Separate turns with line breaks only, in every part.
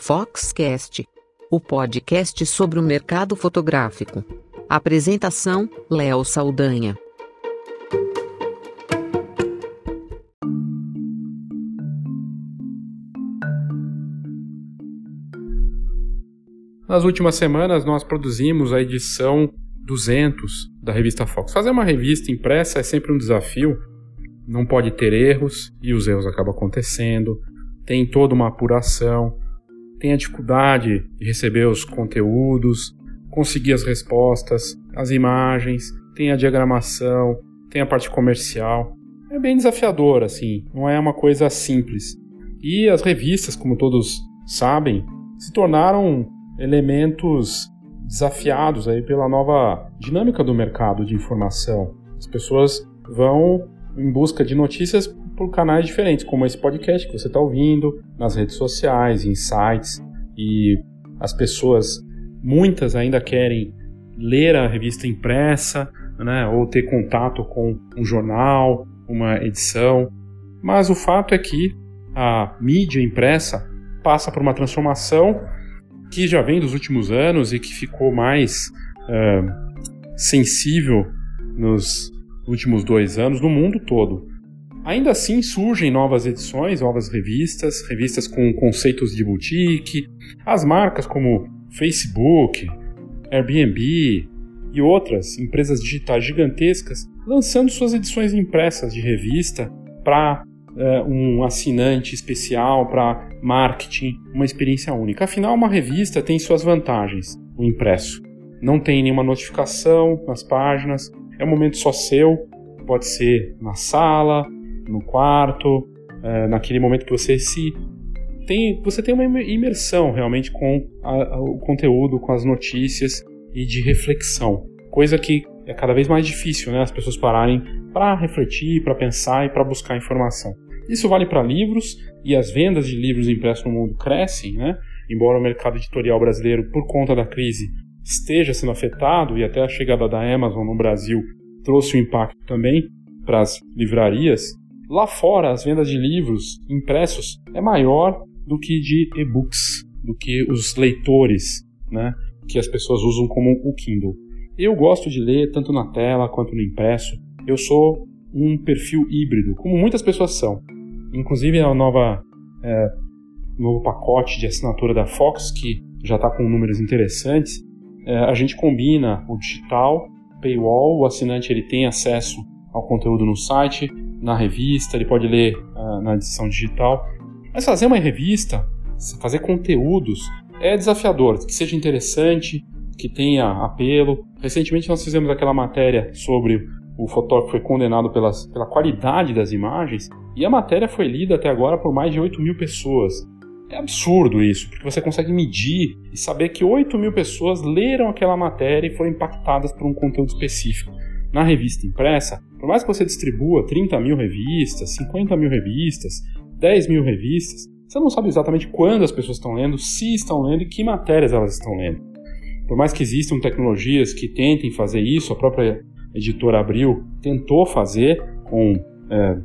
Foxcast, o podcast sobre o mercado fotográfico. Apresentação: Léo Saldanha.
Nas últimas semanas, nós produzimos a edição 200 da revista Fox. Fazer uma revista impressa é sempre um desafio, não pode ter erros e os erros acabam acontecendo. Tem toda uma apuração, tem a dificuldade de receber os conteúdos, conseguir as respostas, as imagens, tem a diagramação, tem a parte comercial. É bem desafiador, assim, não é uma coisa simples. E as revistas, como todos sabem, se tornaram elementos desafiados aí pela nova dinâmica do mercado de informação. As pessoas vão em busca de notícias por canais diferentes, como esse podcast que você está ouvindo, nas redes sociais, em sites, e as pessoas, muitas ainda querem ler a revista impressa, né, ou ter contato com um jornal, uma edição, mas o fato é que a mídia impressa passa por uma transformação que já vem dos últimos anos e que ficou mais uh, sensível nos últimos dois anos no mundo todo. Ainda assim surgem novas edições, novas revistas, revistas com conceitos de boutique, as marcas como Facebook, Airbnb e outras empresas digitais gigantescas lançando suas edições impressas de revista para uh, um assinante especial, para marketing, uma experiência única. Afinal, uma revista tem suas vantagens, o impresso. Não tem nenhuma notificação nas páginas, é um momento só seu, pode ser na sala, no quarto, é, naquele momento que você se tem, você tem uma imersão realmente com a, o conteúdo, com as notícias e de reflexão, coisa que é cada vez mais difícil, né? As pessoas pararem para refletir, para pensar e para buscar informação. Isso vale para livros e as vendas de livros impressos no mundo crescem, né? Embora o mercado editorial brasileiro, por conta da crise, esteja sendo afetado e até a chegada da Amazon no Brasil trouxe um impacto também para as livrarias, lá fora as vendas de livros impressos é maior do que de e-books, do que os leitores, né, que as pessoas usam como o Kindle. Eu gosto de ler tanto na tela quanto no impresso. Eu sou um perfil híbrido, como muitas pessoas são. Inclusive a nova é, novo pacote de assinatura da Fox que já está com números interessantes, a gente combina o digital, paywall, o assinante ele tem acesso ao conteúdo no site, na revista, ele pode ler uh, na edição digital. Mas fazer uma revista, fazer conteúdos, é desafiador, que seja interessante, que tenha apelo. Recentemente nós fizemos aquela matéria sobre o fotógrafo foi condenado pelas, pela qualidade das imagens, e a matéria foi lida até agora por mais de 8 mil pessoas. É absurdo isso, porque você consegue medir e saber que 8 mil pessoas leram aquela matéria e foram impactadas por um conteúdo específico. Na revista impressa, por mais que você distribua 30 mil revistas, 50 mil revistas, 10 mil revistas, você não sabe exatamente quando as pessoas estão lendo, se estão lendo e que matérias elas estão lendo. Por mais que existam tecnologias que tentem fazer isso, a própria editora Abril tentou fazer com é,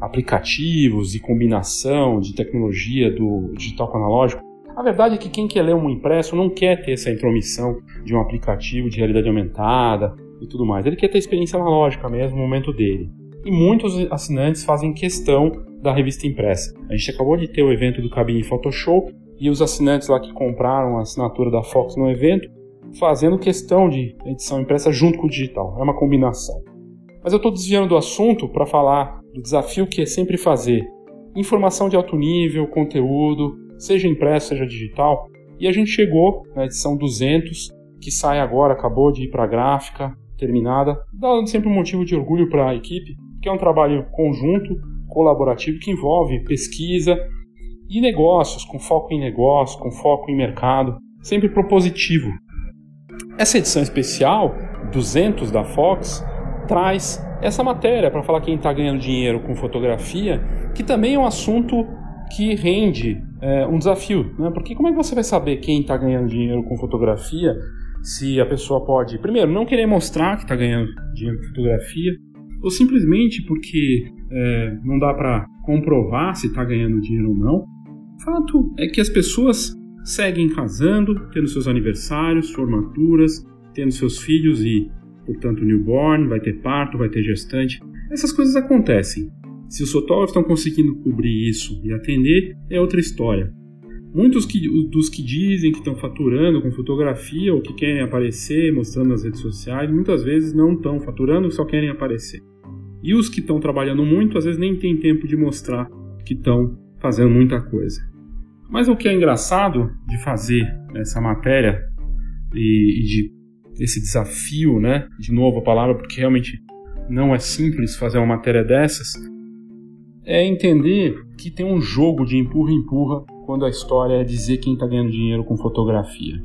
aplicativos e combinação de tecnologia do digital com analógico. A verdade é que quem quer ler um impresso não quer ter essa intromissão de um aplicativo de realidade aumentada e tudo mais. Ele quer ter a experiência analógica mesmo no momento dele. E muitos assinantes fazem questão da revista impressa. A gente acabou de ter o evento do Cabine Photoshop e os assinantes lá que compraram a assinatura da Fox no evento fazendo questão de edição impressa junto com o digital. É uma combinação. Mas eu estou desviando do assunto para falar do desafio que é sempre fazer informação de alto nível, conteúdo, seja impresso, seja digital. E a gente chegou na edição 200, que sai agora, acabou de ir para a gráfica, terminada, dando sempre um motivo de orgulho para a equipe, que é um trabalho conjunto, colaborativo, que envolve pesquisa e negócios, com foco em negócio, com foco em mercado, sempre propositivo. Essa edição especial, 200 da Fox, traz essa matéria para falar quem está ganhando dinheiro com fotografia, que também é um assunto que rende é, um desafio, né? Porque como é que você vai saber quem está ganhando dinheiro com fotografia se a pessoa pode, primeiro, não querer mostrar que está ganhando dinheiro com fotografia, ou simplesmente porque é, não dá para comprovar se está ganhando dinheiro ou não. O fato é que as pessoas seguem casando, tendo seus aniversários, formaturas, tendo seus filhos e, portanto, newborn, vai ter parto, vai ter gestante. Essas coisas acontecem. Se os fotógrafos estão conseguindo cobrir isso e atender, é outra história. Muitos que, dos que dizem que estão faturando com fotografia ou que querem aparecer mostrando nas redes sociais, muitas vezes não estão faturando, só querem aparecer. E os que estão trabalhando muito, às vezes nem tem tempo de mostrar que estão fazendo muita coisa. Mas o que é engraçado de fazer essa matéria e, e de esse desafio, né? De novo a palavra, porque realmente não é simples fazer uma matéria dessas, é entender que tem um jogo de empurra-empurra quando a história é dizer quem está ganhando dinheiro com fotografia.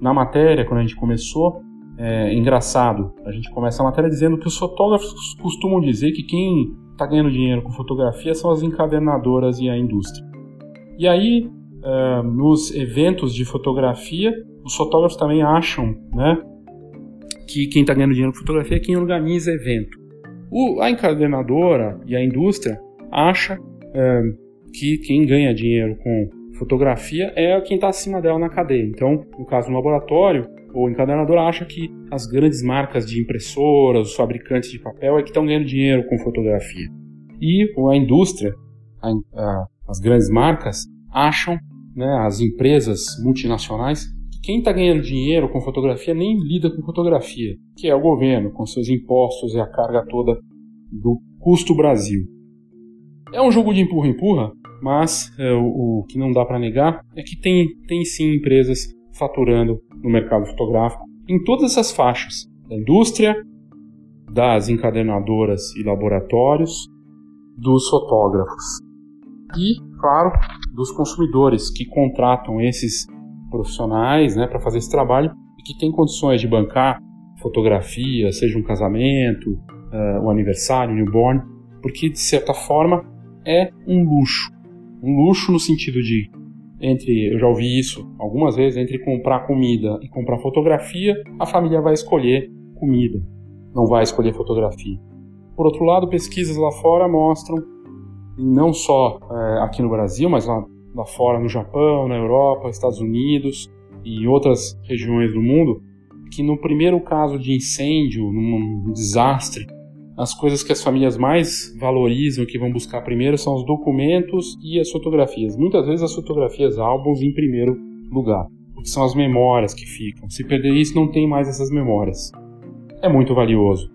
Na matéria, quando a gente começou, é engraçado. A gente começa a matéria dizendo que os fotógrafos costumam dizer que quem está ganhando dinheiro com fotografia são as encadernadoras e a indústria. E aí, uh, nos eventos de fotografia, os fotógrafos também acham né, que quem está ganhando dinheiro com fotografia é quem organiza evento. O, a encadernadora e a indústria acha é, que quem ganha dinheiro com fotografia é quem está acima dela na cadeia. Então, no caso do laboratório, o encadernador acha que as grandes marcas de impressoras, os fabricantes de papel é que estão ganhando dinheiro com fotografia. E a indústria, a, a, as grandes marcas, acham, né, as empresas multinacionais, quem está ganhando dinheiro com fotografia nem lida com fotografia, que é o governo, com seus impostos e a carga toda do custo Brasil. É um jogo de empurra-empurra, mas é, o, o, que não dá para negar é que tem, tem sim empresas faturando no mercado fotográfico em todas essas faixas: da indústria, das encadernadoras e laboratórios, dos fotógrafos e, claro, dos consumidores que contratam esses profissionais né, para fazer esse trabalho e que têm condições de bancar fotografia, seja um casamento, uh, um aniversário, um newborn, porque de certa forma é um luxo. Um luxo no sentido de, entre, eu já ouvi isso algumas vezes, entre comprar comida e comprar fotografia, a família vai escolher comida, não vai escolher fotografia. Por outro lado, pesquisas lá fora mostram, não só é, aqui no Brasil, mas lá, lá fora no Japão, na Europa, Estados Unidos e outras regiões do mundo, que no primeiro caso de incêndio, num desastre, as coisas que as famílias mais valorizam, que vão buscar primeiro, são os documentos e as fotografias. Muitas vezes as fotografias, álbuns em primeiro lugar, porque são as memórias que ficam. Se perder isso, não tem mais essas memórias. É muito valioso.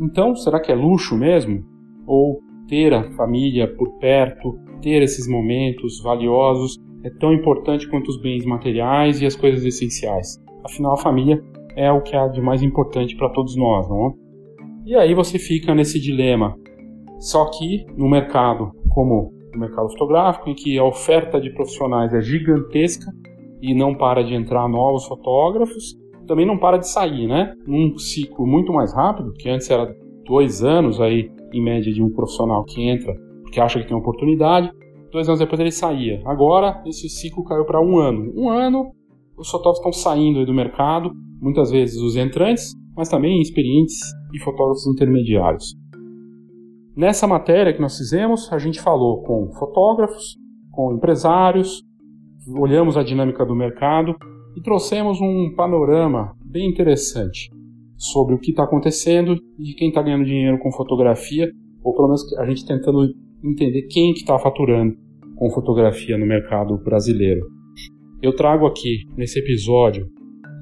Então, será que é luxo mesmo? Ou ter a família por perto, ter esses momentos valiosos, é tão importante quanto os bens materiais e as coisas essenciais? Afinal, a família é o que há de mais importante para todos nós, não é? E aí você fica nesse dilema. Só que no mercado, como o mercado fotográfico, em que a oferta de profissionais é gigantesca e não para de entrar novos fotógrafos, também não para de sair, né? Num ciclo muito mais rápido, que antes era dois anos aí, em média, de um profissional que entra porque acha que tem oportunidade, dois anos depois ele saía. Agora, esse ciclo caiu para um ano. Um ano, os fotógrafos estão saindo do mercado, muitas vezes os entrantes, mas também experientes e fotógrafos intermediários. Nessa matéria que nós fizemos, a gente falou com fotógrafos, com empresários, olhamos a dinâmica do mercado e trouxemos um panorama bem interessante sobre o que está acontecendo e quem está ganhando dinheiro com fotografia, ou pelo menos a gente tentando entender quem que está faturando com fotografia no mercado brasileiro. Eu trago aqui nesse episódio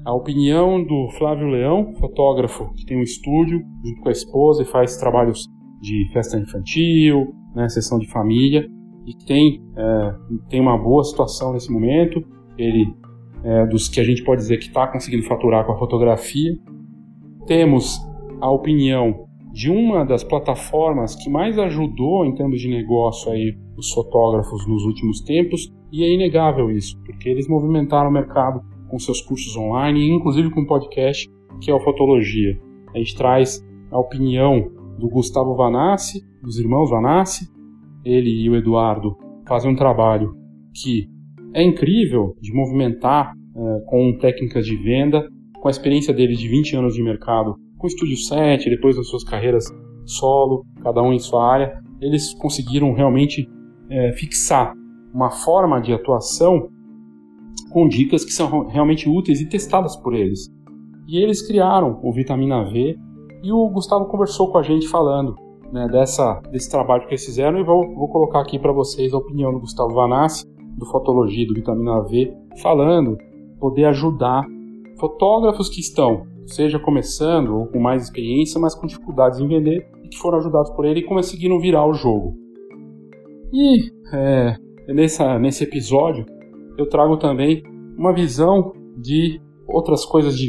a opinião do Flávio Leão, fotógrafo que tem um estúdio junto com a esposa e faz trabalhos de festa infantil, né, sessão de família e tem, é, tem uma boa situação nesse momento. Ele é dos que a gente pode dizer que está conseguindo faturar com a fotografia. Temos a opinião de uma das plataformas que mais ajudou em termos de negócio aí os fotógrafos nos últimos tempos e é inegável isso, porque eles movimentaram o mercado com seus cursos online, inclusive com um podcast que é o Fotologia. A gente traz a opinião do Gustavo Vanassi, dos irmãos Vanassi. Ele e o Eduardo fazem um trabalho que é incrível de movimentar é, com técnicas de venda, com a experiência deles de 20 anos de mercado, com o Estúdio 7, depois das suas carreiras solo, cada um em sua área, eles conseguiram realmente é, fixar uma forma de atuação com dicas que são realmente úteis e testadas por eles. E eles criaram o Vitamina V e o Gustavo conversou com a gente falando né, dessa, desse trabalho que eles fizeram e vou, vou colocar aqui para vocês a opinião do Gustavo Vanassi, do Fotologia do Vitamina V, falando poder ajudar fotógrafos que estão, seja começando ou com mais experiência, mas com dificuldades em vender e que foram ajudados por ele e conseguiram virar o jogo. E é, nessa, nesse episódio eu trago também uma visão de outras coisas de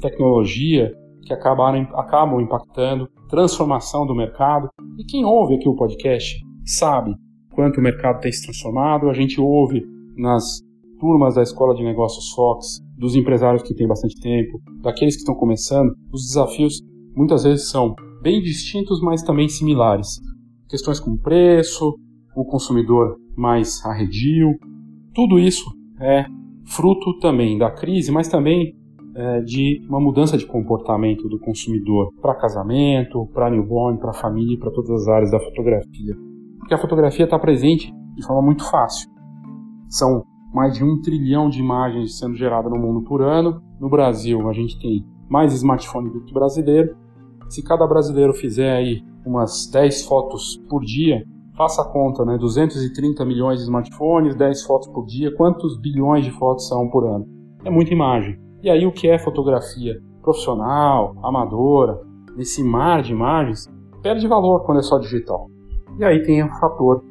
tecnologia que acabaram, acabam impactando, transformação do mercado. E quem ouve aqui o podcast sabe quanto o mercado tem se transformado. A gente ouve nas turmas da Escola de Negócios Fox, dos empresários que têm bastante tempo, daqueles que estão começando, os desafios muitas vezes são bem distintos, mas também similares. Questões como preço, o consumidor mais arredio, tudo isso é fruto também da crise, mas também é, de uma mudança de comportamento do consumidor para casamento, para newborn, para família, para todas as áreas da fotografia. Porque a fotografia está presente de forma muito fácil. São mais de um trilhão de imagens sendo geradas no mundo por ano. No Brasil, a gente tem mais smartphone do que brasileiro. Se cada brasileiro fizer aí umas 10 fotos por dia, faça a conta, né? 230 milhões de smartphones, 10 fotos por dia, quantos bilhões de fotos são por ano? É muita imagem. E aí o que é fotografia profissional, amadora, nesse mar de imagens, perde valor quando é só digital. E aí tem o fator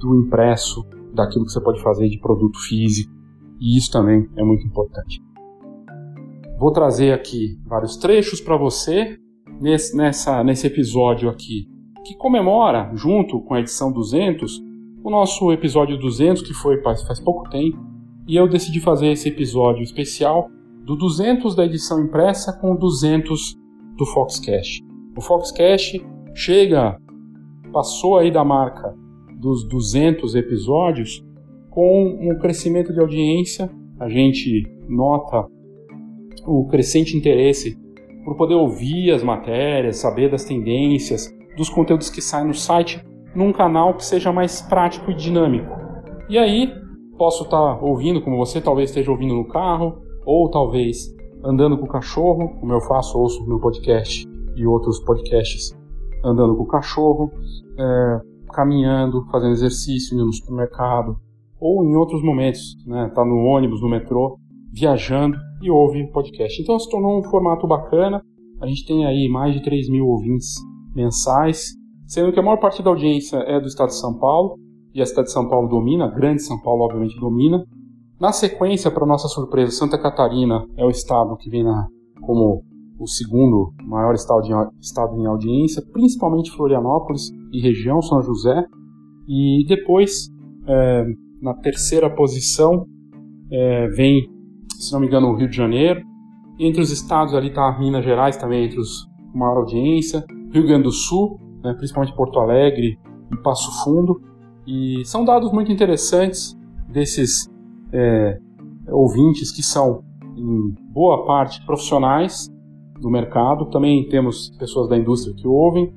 do impresso, daquilo que você pode fazer de produto físico, e isso também é muito importante. Vou trazer aqui vários trechos para você nesse, nessa, nesse episódio aqui, que comemora, junto com a edição 200, o nosso episódio 200, que foi faz, faz pouco tempo, e eu decidi fazer esse episódio especial do 200 da edição impressa com o 200 do Foxcast. O Foxcast chega, passou aí da marca dos 200 episódios com um crescimento de audiência. A gente nota o crescente interesse por poder ouvir as matérias, saber das tendências, dos conteúdos que saem no site, num canal que seja mais prático e dinâmico. E aí, posso estar ouvindo, como você talvez esteja ouvindo no carro, ou talvez andando com o cachorro, como eu faço, ouço meu podcast e outros podcasts andando com o cachorro, é, caminhando, fazendo exercício, indo no supermercado, ou em outros momentos, né, tá no ônibus, no metrô, viajando e ouve podcast. Então se tornou um formato bacana, a gente tem aí mais de 3 mil ouvintes mensais, sendo que a maior parte da audiência é do estado de São Paulo, e a cidade de São Paulo domina, a grande São Paulo obviamente domina, na sequência, para nossa surpresa, Santa Catarina é o estado que vem na, como o segundo maior estado, de, estado em audiência, principalmente Florianópolis e região São José. E depois, é, na terceira posição, é, vem, se não me engano, o Rio de Janeiro. Entre os estados ali está Minas Gerais também, entre os com maior audiência. Rio Grande do Sul, né, principalmente Porto Alegre e Passo Fundo. E são dados muito interessantes desses é, ouvintes que são, em boa parte, profissionais do mercado. Também temos pessoas da indústria que ouvem.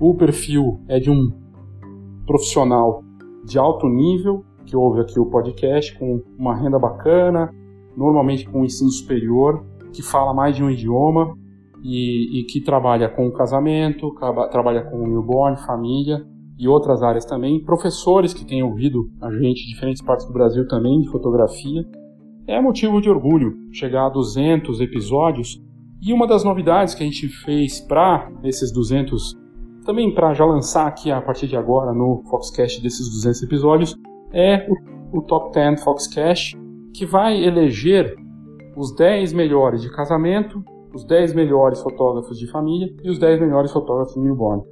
O perfil é de um profissional de alto nível que ouve aqui o podcast com uma renda bacana, normalmente com ensino superior, que fala mais de um idioma e, e que trabalha com casamento, trabalha com newborn, família e outras áreas também, professores que têm ouvido a gente de diferentes partes do Brasil também de fotografia. É motivo de orgulho chegar a 200 episódios e uma das novidades que a gente fez para esses 200, também para já lançar aqui a partir de agora no Foxcast desses 200 episódios, é o, o Top 10 Foxcast, que vai eleger os 10 melhores de casamento, os 10 melhores fotógrafos de família e os 10 melhores fotógrafos newborn.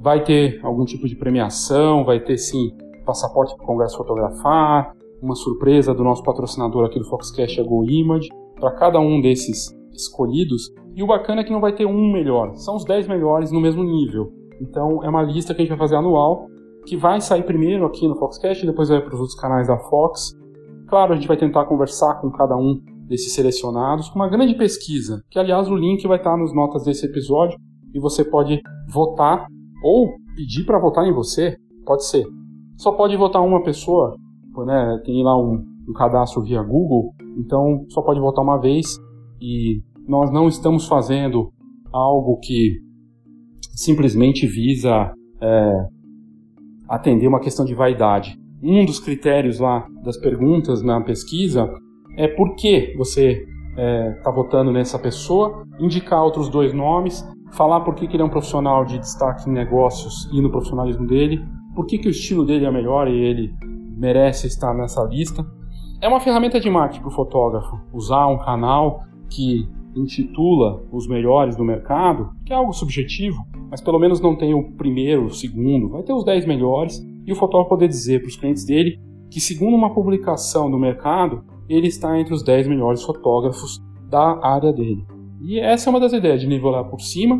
Vai ter algum tipo de premiação, vai ter sim passaporte para o Congresso fotografar, uma surpresa do nosso patrocinador aqui do Foxcast, a Go Image, para cada um desses escolhidos. E o bacana é que não vai ter um melhor, são os 10 melhores no mesmo nível. Então é uma lista que a gente vai fazer anual, que vai sair primeiro aqui no Foxcast, depois vai para os outros canais da Fox. Claro, a gente vai tentar conversar com cada um desses selecionados, com uma grande pesquisa, que aliás o link vai estar nas notas desse episódio e você pode votar ou pedir para votar em você, pode ser. Só pode votar uma pessoa, né? Tem lá um, um cadastro via Google, então só pode votar uma vez e nós não estamos fazendo algo que simplesmente visa é, atender uma questão de vaidade. Um dos critérios lá das perguntas na pesquisa é por que você está é, tá votando nessa pessoa, indicar outros dois nomes, falar por que, que ele é um profissional de destaque em negócios e no profissionalismo dele, por que, que o estilo dele é melhor e ele merece estar nessa lista. É uma ferramenta de marketing para o fotógrafo usar um canal que intitula os melhores do mercado, que é algo subjetivo, mas pelo menos não tem o primeiro, o segundo, vai ter os 10 melhores e o fotógrafo poder dizer para os clientes dele que, segundo uma publicação do mercado, ele está entre os 10 melhores fotógrafos da área dele. E essa é uma das ideias, de nivelar por cima,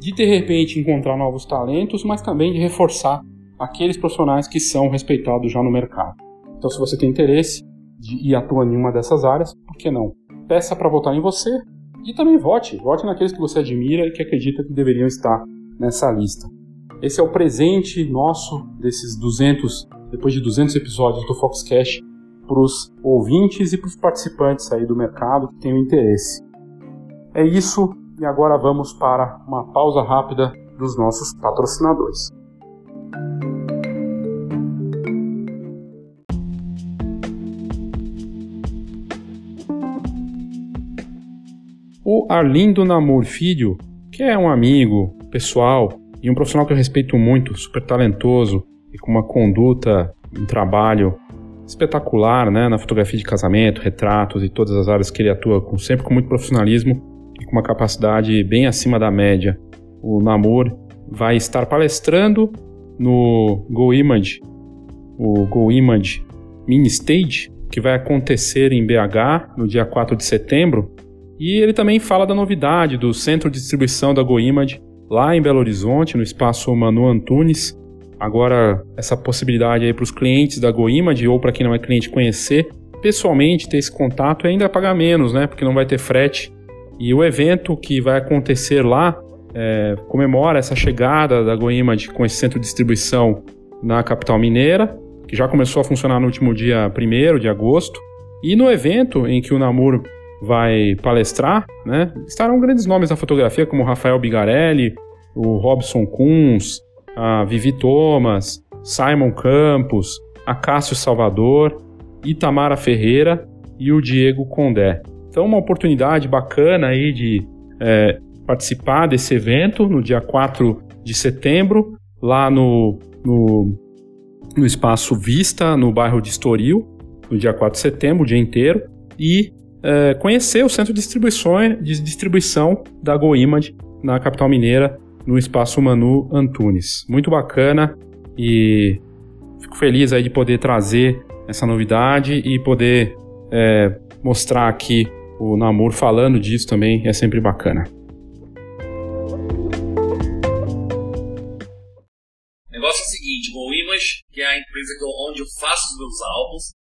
de de repente encontrar novos talentos, mas também de reforçar aqueles profissionais que são respeitados já no mercado. Então, se você tem interesse de, e atua em uma dessas áreas, por que não? Peça para votar em você e também vote. Vote naqueles que você admira e que acredita que deveriam estar nessa lista. Esse é o presente nosso desses 200, depois de 200 episódios do Foxcast, para os ouvintes e para os participantes aí do mercado que tenham interesse. É isso, e agora vamos para uma pausa rápida dos nossos patrocinadores. O Arlindo Namor Filho, que é um amigo pessoal e um profissional que eu respeito muito, super talentoso e com uma conduta, um trabalho espetacular, né, na fotografia de casamento, retratos e todas as áreas que ele atua, com, sempre com muito profissionalismo e com uma capacidade bem acima da média. O Namor vai estar palestrando no Go Image, o Go Image Mini Stage, que vai acontecer em BH no dia 4 de setembro, e ele também fala da novidade do centro de distribuição da GoImage lá em Belo Horizonte, no espaço Manu Antunes. Agora, essa possibilidade aí para os clientes da GoImage ou para quem não é cliente conhecer pessoalmente, ter esse contato e ainda pagar menos, né? Porque não vai ter frete. E o evento que vai acontecer lá é, comemora essa chegada da GoImage com esse centro de distribuição na capital mineira, que já começou a funcionar no último dia 1 de agosto. E no evento em que o Namur vai palestrar, né? Estarão grandes nomes da fotografia, como Rafael Bigarelli, o Robson Kunz, a Vivi Thomas, Simon Campos, a Cássio Salvador, Itamara Ferreira e o Diego Condé. Então, uma oportunidade bacana aí de é, participar desse evento no dia 4 de setembro, lá no, no, no Espaço Vista, no bairro de Estoril, no dia 4 de setembro, o dia inteiro. E é, conhecer o centro de distribuição, de distribuição da GoImage na capital mineira, no espaço Manu Antunes. Muito bacana e fico feliz aí de poder trazer essa novidade e poder é, mostrar aqui o Namur falando disso também é sempre bacana.
O negócio é o seguinte, o Image, que é a empresa onde eu faço os meus álbuns,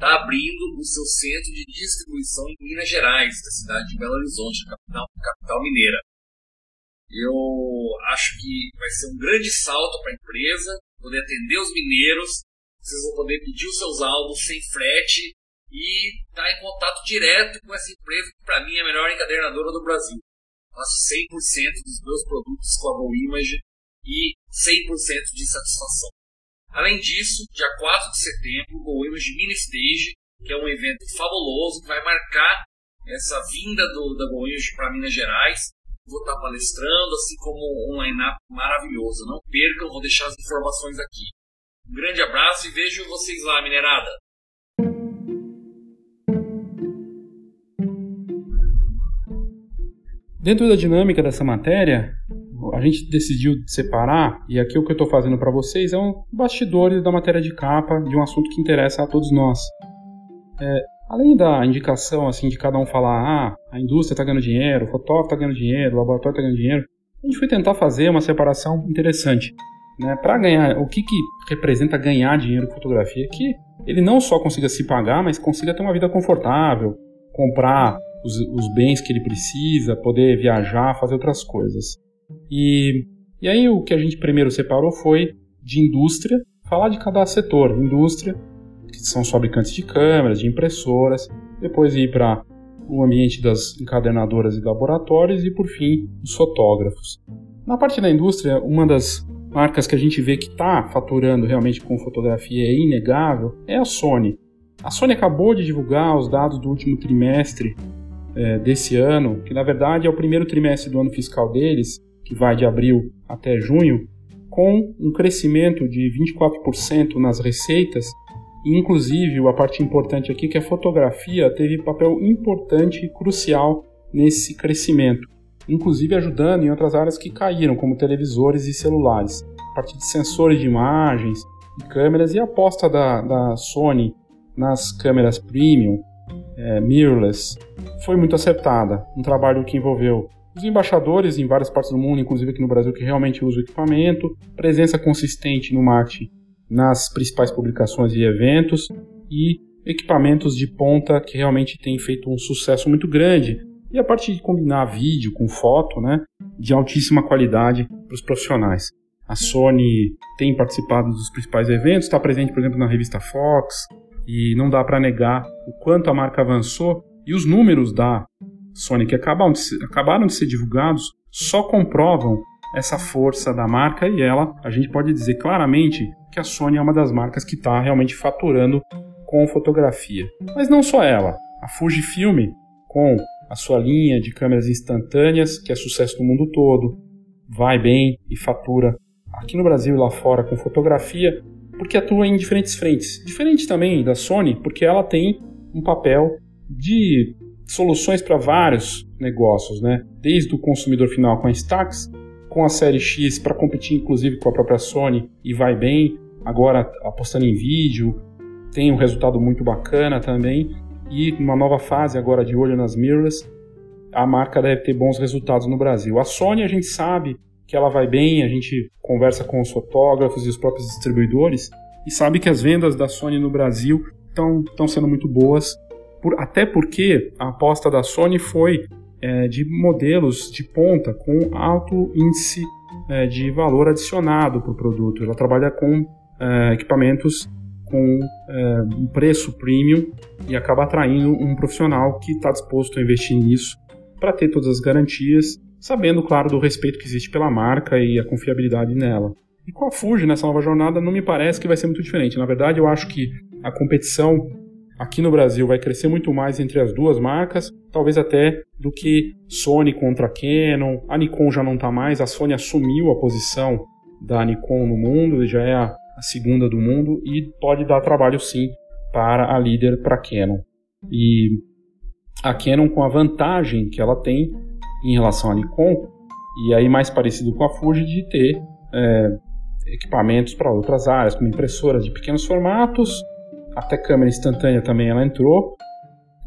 está abrindo o seu centro de distribuição em Minas Gerais, da cidade de Belo Horizonte, capital, capital mineira. Eu acho que vai ser um grande salto para a empresa, poder atender os mineiros, vocês vão poder pedir os seus álbuns sem frete e estar tá em contato direto com essa empresa que para mim é a melhor encadernadora do Brasil. Faço 100% dos meus produtos com a Go Image e 100% de satisfação. Além disso, dia 4 de setembro, o Image Mini Stage, que é um evento fabuloso que vai marcar essa vinda do, da Go Image para Minas Gerais. Vou estar palestrando, assim como um line-up maravilhoso. Não percam, vou deixar as informações aqui. Um grande abraço e vejo vocês lá, minerada!
Dentro da dinâmica dessa matéria, a gente decidiu separar, e aqui o que eu estou fazendo para vocês é um bastidores da matéria de capa de um assunto que interessa a todos nós. É, além da indicação assim de cada um falar, ah, a indústria está ganhando dinheiro, o fotógrafo está ganhando dinheiro, o laboratório está ganhando dinheiro, a gente foi tentar fazer uma separação interessante. Né, para ganhar, o que, que representa ganhar dinheiro com fotografia? Que ele não só consiga se pagar, mas consiga ter uma vida confortável, comprar os, os bens que ele precisa, poder viajar, fazer outras coisas. E, e aí o que a gente primeiro separou foi de indústria, falar de cada setor. Indústria que são os fabricantes de câmeras, de impressoras, depois ir para o ambiente das encadernadoras e laboratórios e, por fim, os fotógrafos. Na parte da indústria, uma das marcas que a gente vê que está faturando realmente com fotografia é inegável é a Sony. A Sony acabou de divulgar os dados do último trimestre é, desse ano, que na verdade é o primeiro trimestre do ano fiscal deles, que vai de abril até junho, com um crescimento de 24% nas receitas. Inclusive, a parte importante aqui é que a fotografia teve papel importante e crucial nesse crescimento, inclusive ajudando em outras áreas que caíram, como televisores e celulares. A partir de sensores de imagens e câmeras e a aposta da, da Sony nas câmeras premium, é, mirrorless, foi muito acertada. Um trabalho que envolveu os embaixadores em várias partes do mundo, inclusive aqui no Brasil, que realmente usam o equipamento, presença consistente no marketing nas principais publicações e eventos e equipamentos de ponta que realmente têm feito um sucesso muito grande. E a parte de combinar vídeo com foto, né, de altíssima qualidade para os profissionais. A Sony tem participado dos principais eventos, está presente, por exemplo, na revista Fox, e não dá para negar o quanto a marca avançou e os números da Sony que acabaram de ser, acabaram de ser divulgados só comprovam essa força da marca e ela, a gente pode dizer claramente que a Sony é uma das marcas que está realmente faturando com fotografia. Mas não só ela, a Fujifilm com a sua linha de câmeras instantâneas, que é sucesso no mundo todo, vai bem e fatura aqui no Brasil e lá fora com fotografia, porque atua em diferentes frentes. Diferente também da Sony, porque ela tem um papel de soluções para vários negócios, né? Desde o consumidor final com a Stax, com a série X para competir inclusive com a própria Sony e vai bem. Agora apostando em vídeo, tem um resultado muito bacana também e uma nova fase agora de olho nas mirrors. A marca deve ter bons resultados no Brasil. A Sony a gente sabe que ela vai bem, a gente conversa com os fotógrafos e os próprios distribuidores e sabe que as vendas da Sony no Brasil estão sendo muito boas por, até porque a aposta da Sony foi é, de modelos de ponta com alto índice é, de valor adicionado para o produto. Ela trabalha com é, equipamentos com é, um preço premium e acaba atraindo um profissional que está disposto a investir nisso para ter todas as garantias, sabendo, claro, do respeito que existe pela marca e a confiabilidade nela. E com a Fuji nessa nova jornada não me parece que vai ser muito diferente. Na verdade, eu acho que a competição aqui no Brasil vai crescer muito mais entre as duas marcas, talvez até do que Sony contra Canon. A Nikon já não está mais, a Sony assumiu a posição da Nikon no mundo, já é a, segunda do mundo e pode dar trabalho sim para a líder para Canon. E a Canon com a vantagem que ela tem em relação à Nikon e aí mais parecido com a Fuji de ter é, equipamentos para outras áreas, como impressoras de pequenos formatos, até câmera instantânea também ela entrou,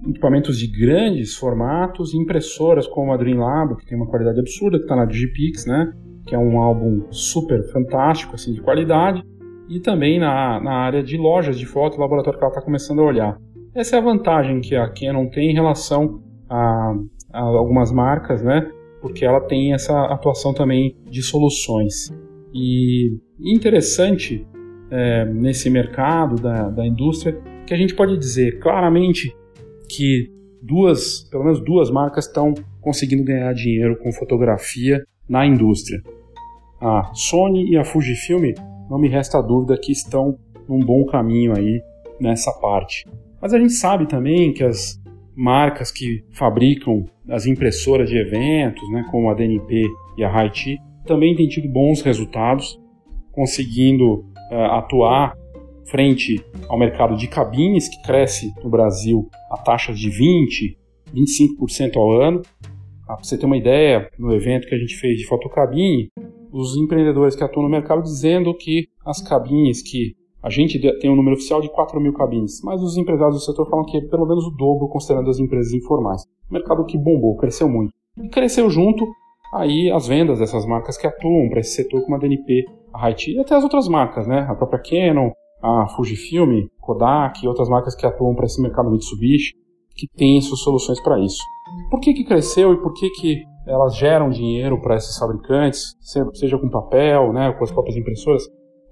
equipamentos de grandes formatos, impressoras como a Dreamlab, que tem uma qualidade absurda, que está na Digipix, né? que é um álbum super fantástico, assim, de qualidade, e também na, na área de lojas de foto laboratório que ela está começando a olhar. Essa é a vantagem que a Canon tem em relação a, a algumas marcas, né? porque ela tem essa atuação também de soluções. E interessante é, nesse mercado da, da indústria que a gente pode dizer claramente que duas, pelo menos duas marcas estão conseguindo ganhar dinheiro com fotografia na indústria. A Sony e a Fujifilm, não me resta dúvida que estão num bom caminho aí nessa parte. Mas a gente sabe também que as marcas que fabricam as impressoras de eventos, né, como a DNP e a Haiti, também têm tido bons resultados, conseguindo atuar frente ao mercado de cabines, que cresce no Brasil a taxa de 20, 25% ao ano. Ah, para você ter uma ideia, no evento que a gente fez de fotocabine, os empreendedores que atuam no mercado dizendo que as cabines que a gente tem um número oficial de 4 mil cabines, mas os empresários do setor falam que é pelo menos o dobro considerando as empresas informais. mercado que bombou, cresceu muito. E cresceu junto aí as vendas dessas marcas que atuam para esse setor como a DNP, a Haiti e até as outras marcas, né? A própria Canon, a Fujifilm, Kodak e outras marcas que atuam para esse mercado Mitsubishi, que têm suas soluções para isso. Por que, que cresceu e por que, que elas geram dinheiro para esses fabricantes, seja com papel, né, com as próprias impressoras?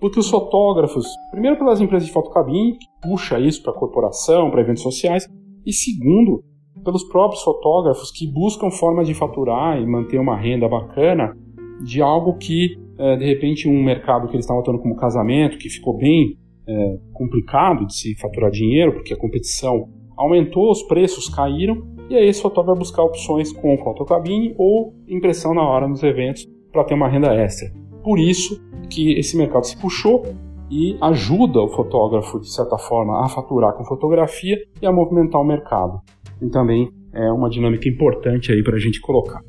porque os fotógrafos, primeiro pelas empresas de fotocabine, que puxa isso para a corporação, para eventos sociais, e segundo, pelos próprios fotógrafos que buscam formas de faturar e manter uma renda bacana de algo que, é, de repente, um mercado que eles estavam atuando como casamento, que ficou bem é, complicado de se faturar dinheiro, porque a competição aumentou, os preços caíram, e aí esse fotógrafo vai buscar opções com fotocabine ou impressão na hora nos eventos para ter uma renda extra. Por isso que esse mercado se puxou e ajuda o fotógrafo, de certa forma, a faturar com fotografia e a movimentar o mercado. E também é uma dinâmica importante aí para a gente colocar.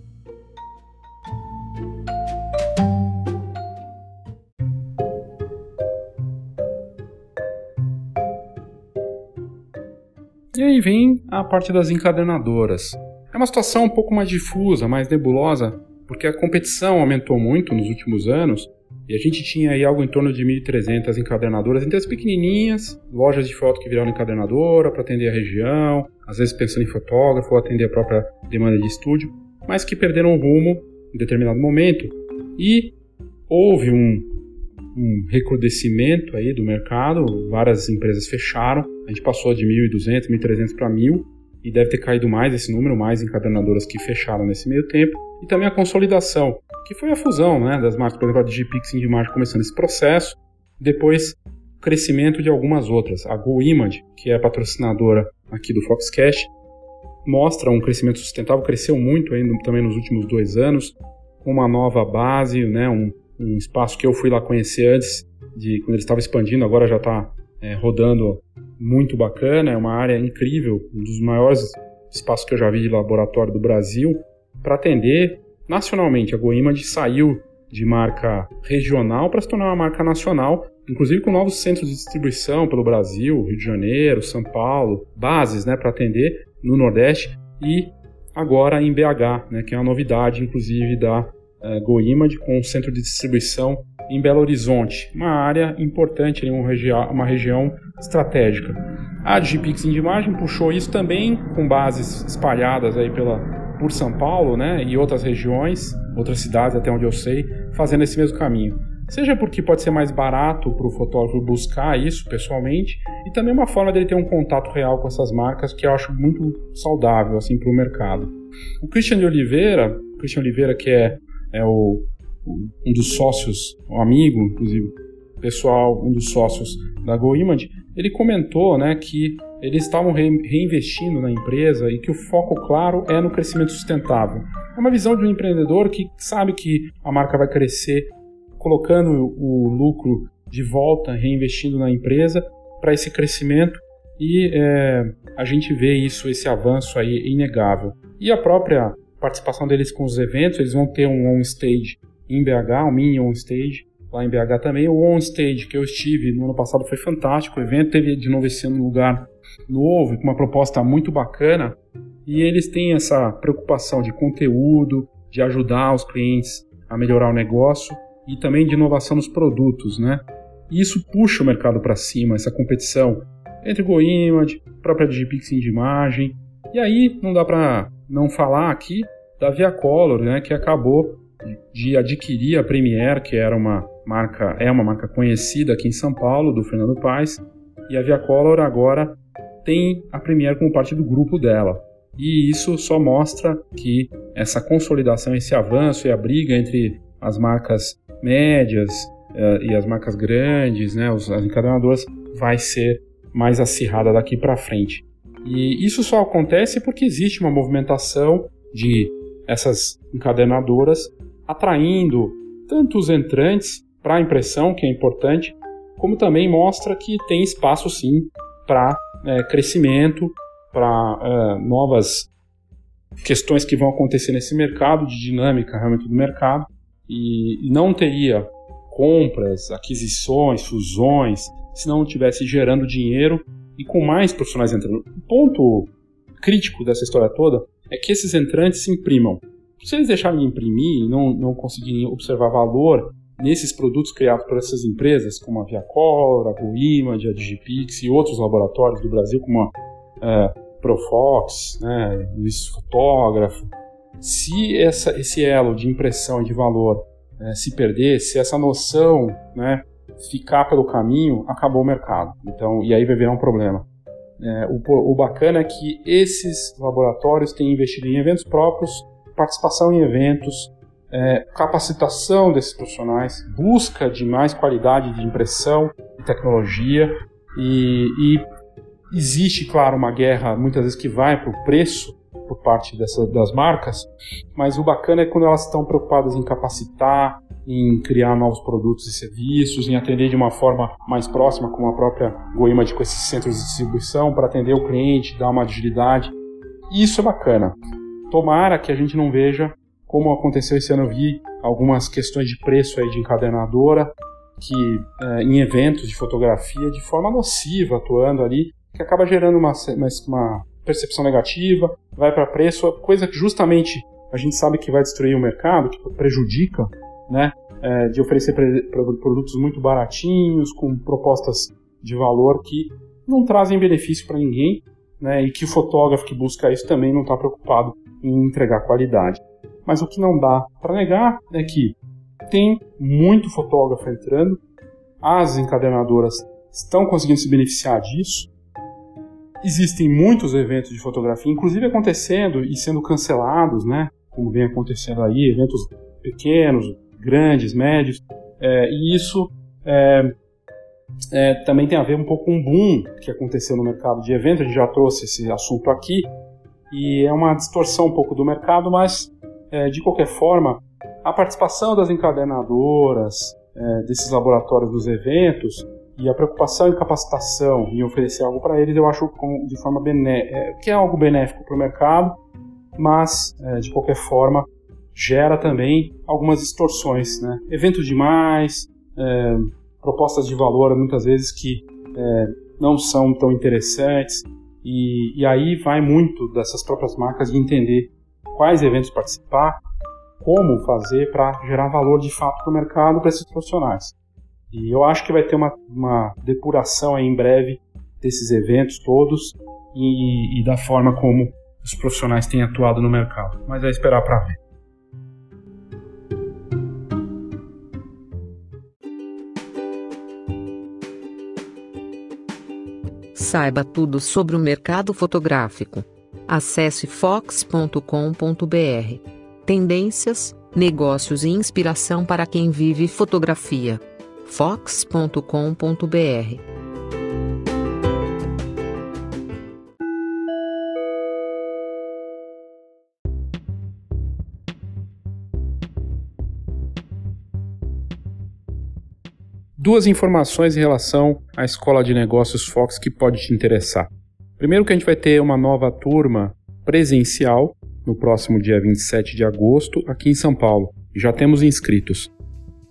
E aí vem a parte das encadernadoras. É uma situação um pouco mais difusa, mais nebulosa, porque a competição aumentou muito nos últimos anos e a gente tinha aí algo em torno de 1.300 encadernadoras, entre as pequenininhas, lojas de foto que viraram encadernadora para atender a região, às vezes pensando em fotógrafo ou atender a própria demanda de estúdio, mas que perderam o rumo em determinado momento e houve um, um recrudescimento aí do mercado, várias empresas fecharam, a gente passou de 1.200, 1.300 para 1.000 e deve ter caído mais esse número, mais encadernadoras que fecharam nesse meio tempo, e também a consolidação, que foi a fusão né, das marcas, por exemplo, a Digipix e Indimage começando esse processo, depois o crescimento de algumas outras. A GoImage, que é a patrocinadora aqui do Foxcast, mostra um crescimento sustentável, cresceu muito aí, também nos últimos dois anos, com uma nova base, né, um, um espaço que eu fui lá conhecer antes, de quando ele estava expandindo, agora já está é, rodando muito bacana, é uma área incrível, um dos maiores espaços que eu já vi de laboratório do Brasil, para atender nacionalmente. A GoImage saiu de marca regional para se tornar uma marca nacional, inclusive com novos centros de distribuição pelo Brasil, Rio de Janeiro, São Paulo, bases né, para atender no Nordeste e agora em BH, né, que é uma novidade, inclusive, da uh, GoImage, com um centro de distribuição em Belo Horizonte, uma área importante, uma, uma região estratégica. A Digipix Indimagem puxou isso também com bases espalhadas aí pela, por São Paulo né, e outras regiões, outras cidades, até onde eu sei, fazendo esse mesmo caminho. Seja porque pode ser mais barato para o fotógrafo buscar isso pessoalmente, e também uma forma dele ter um contato real com essas marcas que eu acho muito saudável assim para o mercado. O Christian de Oliveira, Christian Oliveira que é, é o um dos sócios, um amigo, inclusive, pessoal, um dos sócios da GoImage, ele comentou né, que eles estavam reinvestindo na empresa e que o foco, claro, é no crescimento sustentável. É uma visão de um empreendedor que sabe que a marca vai crescer, colocando o lucro de volta, reinvestindo na empresa para esse crescimento e é, a gente vê isso, esse avanço aí inegável. E a própria participação deles com os eventos, eles vão ter um on-stage em BH, o Mini On Stage, lá em BH também. O On Stage que eu estive no ano passado foi fantástico. O evento teve de novo esse ano um lugar novo, com uma proposta muito bacana. E eles têm essa preocupação de conteúdo, de ajudar os clientes a melhorar o negócio e também de inovação nos produtos, né? E isso puxa o mercado para cima, essa competição entre GoImage, própria Digipix de imagem. E aí não dá para não falar aqui da Via Color, né, que acabou de adquirir a Premiere, que era uma marca, é uma marca conhecida aqui em São Paulo, do Fernando Paes, e a Via Color agora tem a Premiere como parte do grupo dela. E isso só mostra que essa consolidação, esse avanço e a briga entre as marcas médias uh, e as marcas grandes, né, as encadenadoras, vai ser mais acirrada daqui para frente. E isso só acontece porque existe uma movimentação de essas encadenadoras atraindo tanto os entrantes para a impressão, que é importante, como também mostra que tem espaço sim para é, crescimento, para é, novas questões que vão acontecer nesse mercado, de dinâmica realmente do mercado, e não teria compras, aquisições, fusões, se não estivesse gerando dinheiro e com mais profissionais entrando. O ponto crítico dessa história toda é que esses entrantes se imprimam se eles deixarem de imprimir e não, não conseguirem observar valor nesses produtos criados por essas empresas, como a Viacor, a GoImage, a Digipix e outros laboratórios do Brasil, como a é, Profox, né, Luiz Fotógrafo, se essa, esse elo de impressão e de valor é, se perder, se essa noção né, ficar pelo caminho, acabou o mercado. Então, e aí vai virar um problema. É, o, o, bacana é que esses laboratórios têm investido em eventos próprios, participação em eventos, é, capacitação desses profissionais, busca de mais qualidade de impressão e tecnologia e, e existe, claro, uma guerra muitas vezes que vai para o preço por parte dessa, das marcas, mas o bacana é quando elas estão preocupadas em capacitar, em criar novos produtos e serviços, em atender de uma forma mais próxima, como a própria Goimad com esses centros de distribuição, para atender o cliente, dar uma agilidade. Isso é bacana. Tomara que a gente não veja como aconteceu esse ano, eu vi algumas questões de preço aí de encadenadora, que é, em eventos de fotografia, de forma nociva, atuando ali, que acaba gerando uma, uma percepção negativa, vai para preço, coisa que justamente a gente sabe que vai destruir o mercado, que prejudica né, é, de oferecer produtos muito baratinhos, com propostas de valor que não trazem benefício para ninguém, né, e que o fotógrafo que busca isso também não está preocupado em entregar qualidade. Mas o que não dá para negar é que tem muito fotógrafo entrando, as encadernadoras estão conseguindo se beneficiar disso. Existem muitos eventos de fotografia, inclusive acontecendo e sendo cancelados, né? Como vem acontecendo aí, eventos pequenos, grandes, médios, é, e isso é, é, também tem a ver um pouco com um boom que aconteceu no mercado de eventos. A gente já trouxe esse assunto aqui e é uma distorção um pouco do mercado, mas é, de qualquer forma, a participação das encadenadoras, é, desses laboratórios dos eventos e a preocupação em capacitação e oferecer algo para eles, eu acho de forma benéfica, é, que é algo benéfico para o mercado, mas é, de qualquer forma gera também algumas distorções, né? Eventos demais, é, propostas de valor muitas vezes que é, não são tão interessantes e, e, aí vai muito dessas próprias marcas de entender quais eventos participar, como fazer para gerar valor de fato para o mercado para esses profissionais. E eu acho que vai ter uma, uma depuração em breve desses eventos todos e, e da forma como os profissionais têm atuado no mercado. Mas é esperar para ver.
Saiba tudo sobre o mercado fotográfico. Acesse fox.com.br. Tendências, negócios e inspiração para quem vive fotografia. fox.com.br
duas informações em relação à Escola de Negócios Fox que pode te interessar. Primeiro que a gente vai ter uma nova turma presencial no próximo dia 27 de agosto aqui em São Paulo. Já temos inscritos.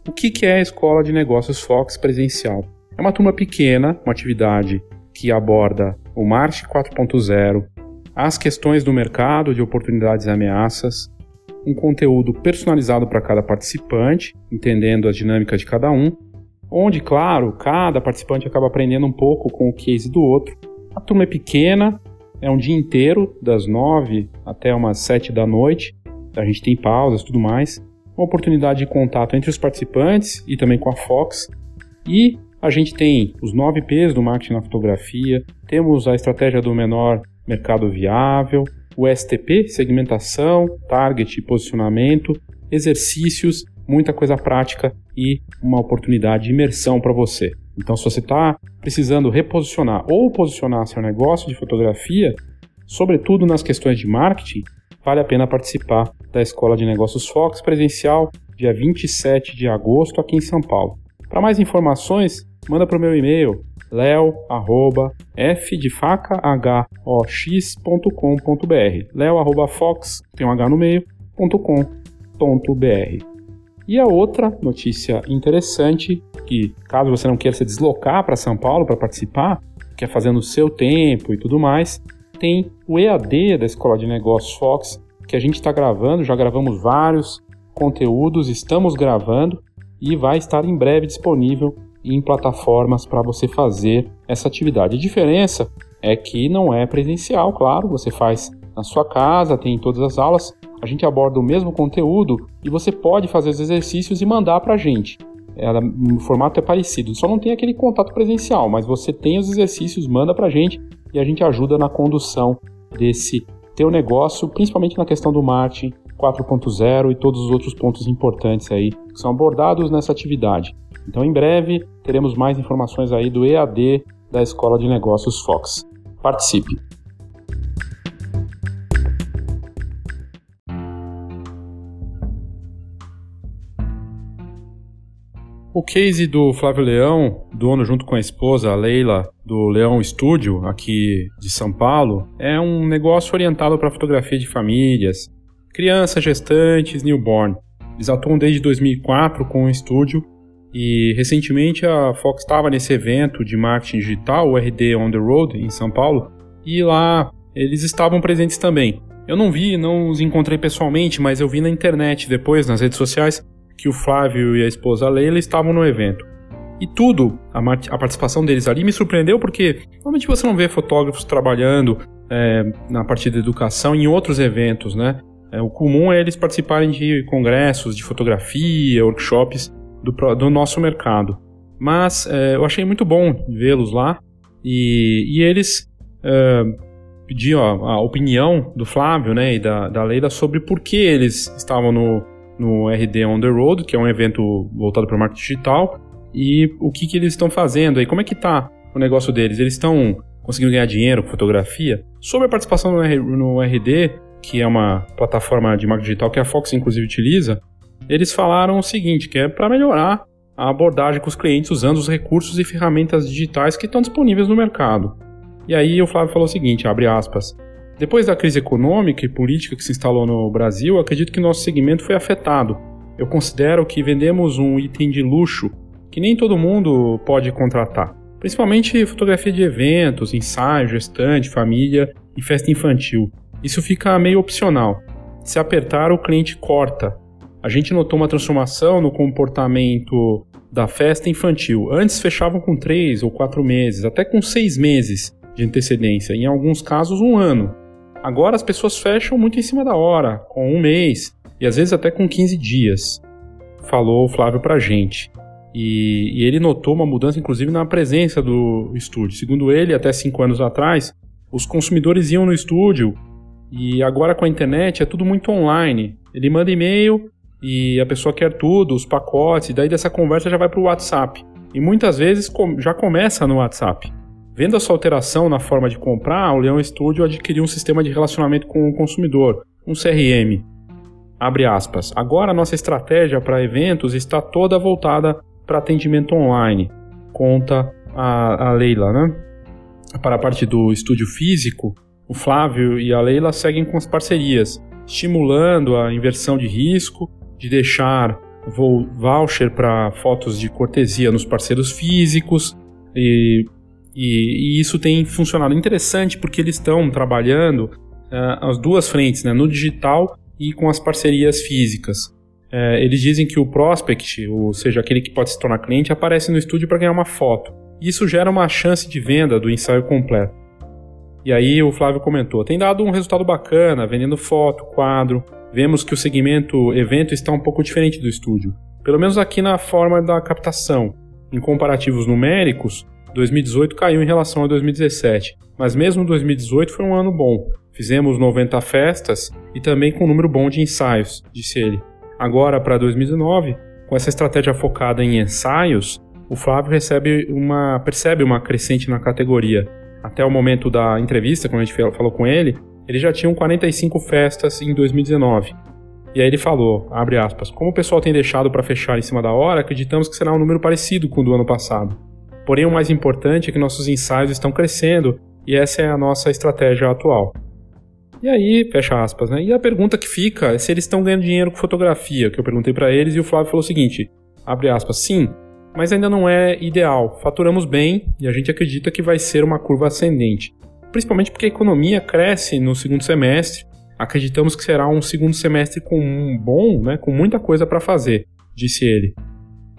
O que é a Escola de Negócios Fox presencial? É uma turma pequena, uma atividade que aborda o March 4.0, as questões do mercado de oportunidades e ameaças, um conteúdo personalizado para cada participante, entendendo as dinâmicas de cada um, onde, claro, cada participante acaba aprendendo um pouco com o case do outro. A turma é pequena, é um dia inteiro, das nove até umas sete da noite. A gente tem pausas tudo mais. Uma oportunidade de contato entre os participantes e também com a Fox. E a gente tem os nove P's do marketing na fotografia, temos a estratégia do menor mercado viável, o STP, segmentação, target e posicionamento, exercícios muita coisa prática e uma oportunidade de imersão para você. Então, se você está precisando reposicionar ou posicionar seu negócio de fotografia, sobretudo nas questões de marketing, vale a pena participar da Escola de Negócios Fox presencial, dia 27 de agosto, aqui em São Paulo. Para mais informações, manda para o meu e-mail leo@f de faca h o x.com.br. leo@fox tem um h no meio.com.br. E a outra notícia interessante, que caso você não queira se deslocar para São Paulo para participar, quer fazer no seu tempo e tudo mais, tem o EAD da Escola de Negócios Fox, que a gente está gravando, já gravamos vários conteúdos, estamos gravando e vai estar em breve disponível em plataformas para você fazer essa atividade. A diferença é que não é presencial, claro, você faz na sua casa, tem todas as aulas, a gente aborda o mesmo conteúdo e você pode fazer os exercícios e mandar para a gente. ela, o formato é parecido, só não tem aquele contato presencial, mas você tem os exercícios, manda pra gente e a gente ajuda na condução desse teu negócio, principalmente na questão do marketing 4.0 e todos os outros pontos importantes aí que são abordados nessa atividade. Então, em breve, teremos mais informações aí do EAD da Escola de Negócios Fox. Participe! O case do Flávio Leão, dono junto com a esposa, a Leila, do Leão Studio, aqui de São Paulo, é um negócio orientado para fotografia de famílias, crianças, gestantes, newborn. Eles atuam desde 2004 com o estúdio e recentemente a Fox estava nesse evento de marketing digital, o RD On The Road, em São Paulo, e lá eles estavam presentes também. Eu não vi, não os encontrei pessoalmente, mas eu vi na internet depois, nas redes sociais, que o Flávio e a esposa Leila estavam no evento. E tudo, a, a participação deles ali me surpreendeu porque normalmente você não vê fotógrafos trabalhando é, na parte da educação em outros eventos, né? É, o comum é eles participarem de congressos de fotografia, workshops do, do nosso mercado. Mas é, eu achei muito bom vê-los lá e, e eles é, pediam a, opinião do Flávio né, e da, da Leila sobre por que eles estavam no, no RD On The Road, que é um evento voltado para o marketing digital, e o que, que eles estão fazendo aí, como é que está o negócio deles? Eles estão conseguindo ganhar dinheiro com fotografia? Sobre a participação no, no RD, que é uma plataforma de marketing digital que a Fox inclusive utiliza, eles falaram o seguinte, que é para melhorar a abordagem com os clientes usando os recursos e ferramentas digitais que estão disponíveis no mercado. E aí o Flávio falou o seguinte, abre aspas, depois da crise econômica e política que se instalou no Brasil, acredito que nosso segmento foi afetado. Eu considero que vendemos um item de luxo que nem todo mundo pode contratar. Principalmente fotografia de eventos, ensaio, gestante, família e festa infantil. Isso fica meio opcional. Se apertar, o cliente corta. A gente notou uma transformação no comportamento da festa infantil. Antes fechavam com três ou quatro meses, até com seis meses de antecedência, em alguns casos um ano. Agora as pessoas fecham muito em cima da hora, com um mês e às vezes até com 15 dias. Falou o Flávio pra gente. E, e, ele notou uma mudança, inclusive, na presença do estúdio. Segundo ele, até cinco anos atrás, os consumidores iam no estúdio e agora com a internet é tudo muito online. Ele manda e-mail e a pessoa quer tudo, os pacotes, e daí dessa conversa já vai para o WhatsApp. E muitas vezes já começa no WhatsApp. Vendo essa alteração na forma de comprar, o Leão Studio adquiriu um sistema de relacionamento com o consumidor, um CRM. Abre aspas. Agora a nossa estratégia para eventos está toda voltada para atendimento online, conta a, a Leila, né? Para a parte do estúdio físico, o Flávio e a Leila seguem com as parcerias, estimulando a inversão de risco, de deixar voucher para fotos de cortesia nos parceiros físicos e e, e, isso tem funcionado interessante porque eles estão trabalhando uh, as duas frentes, né, no digital e com as parcerias físicas. Uh, eles dizem que o prospect, ou seja, aquele que pode se tornar cliente, aparece no estúdio para ganhar uma foto. Isso gera uma chance de venda do ensaio completo. E aí o Flávio comentou: tem dado um resultado bacana, vendendo foto, quadro. Vemos que o segmento evento está um pouco diferente do estúdio, pelo menos aqui na forma da captação. Em comparativos numéricos, 2018 caiu em relação a 2017, mas mesmo 2018 foi um ano bom. Fizemos 90 festas e também com um número bom de ensaios, disse ele. Agora, para 2019, com essa estratégia focada em ensaios, o Flávio recebe uma, percebe uma crescente na categoria. Até o momento da entrevista, quando a gente falou com ele, ele já tinha 45 festas em 2019. E aí ele falou, abre aspas, como o pessoal tem deixado para fechar em cima da hora, acreditamos que será um número parecido com o do ano passado. Porém, o mais importante é que nossos ensaios estão crescendo e essa é a nossa estratégia atual. E aí, fecha aspas, né? E a pergunta que fica é se eles estão ganhando dinheiro com fotografia, que eu perguntei para eles e o Flávio falou o seguinte: abre aspas, sim, mas ainda não é ideal. Faturamos bem e a gente acredita que vai ser uma curva ascendente. Principalmente porque a economia cresce no segundo semestre. Acreditamos que será um segundo semestre com um bom, né, com muita coisa para fazer, disse ele.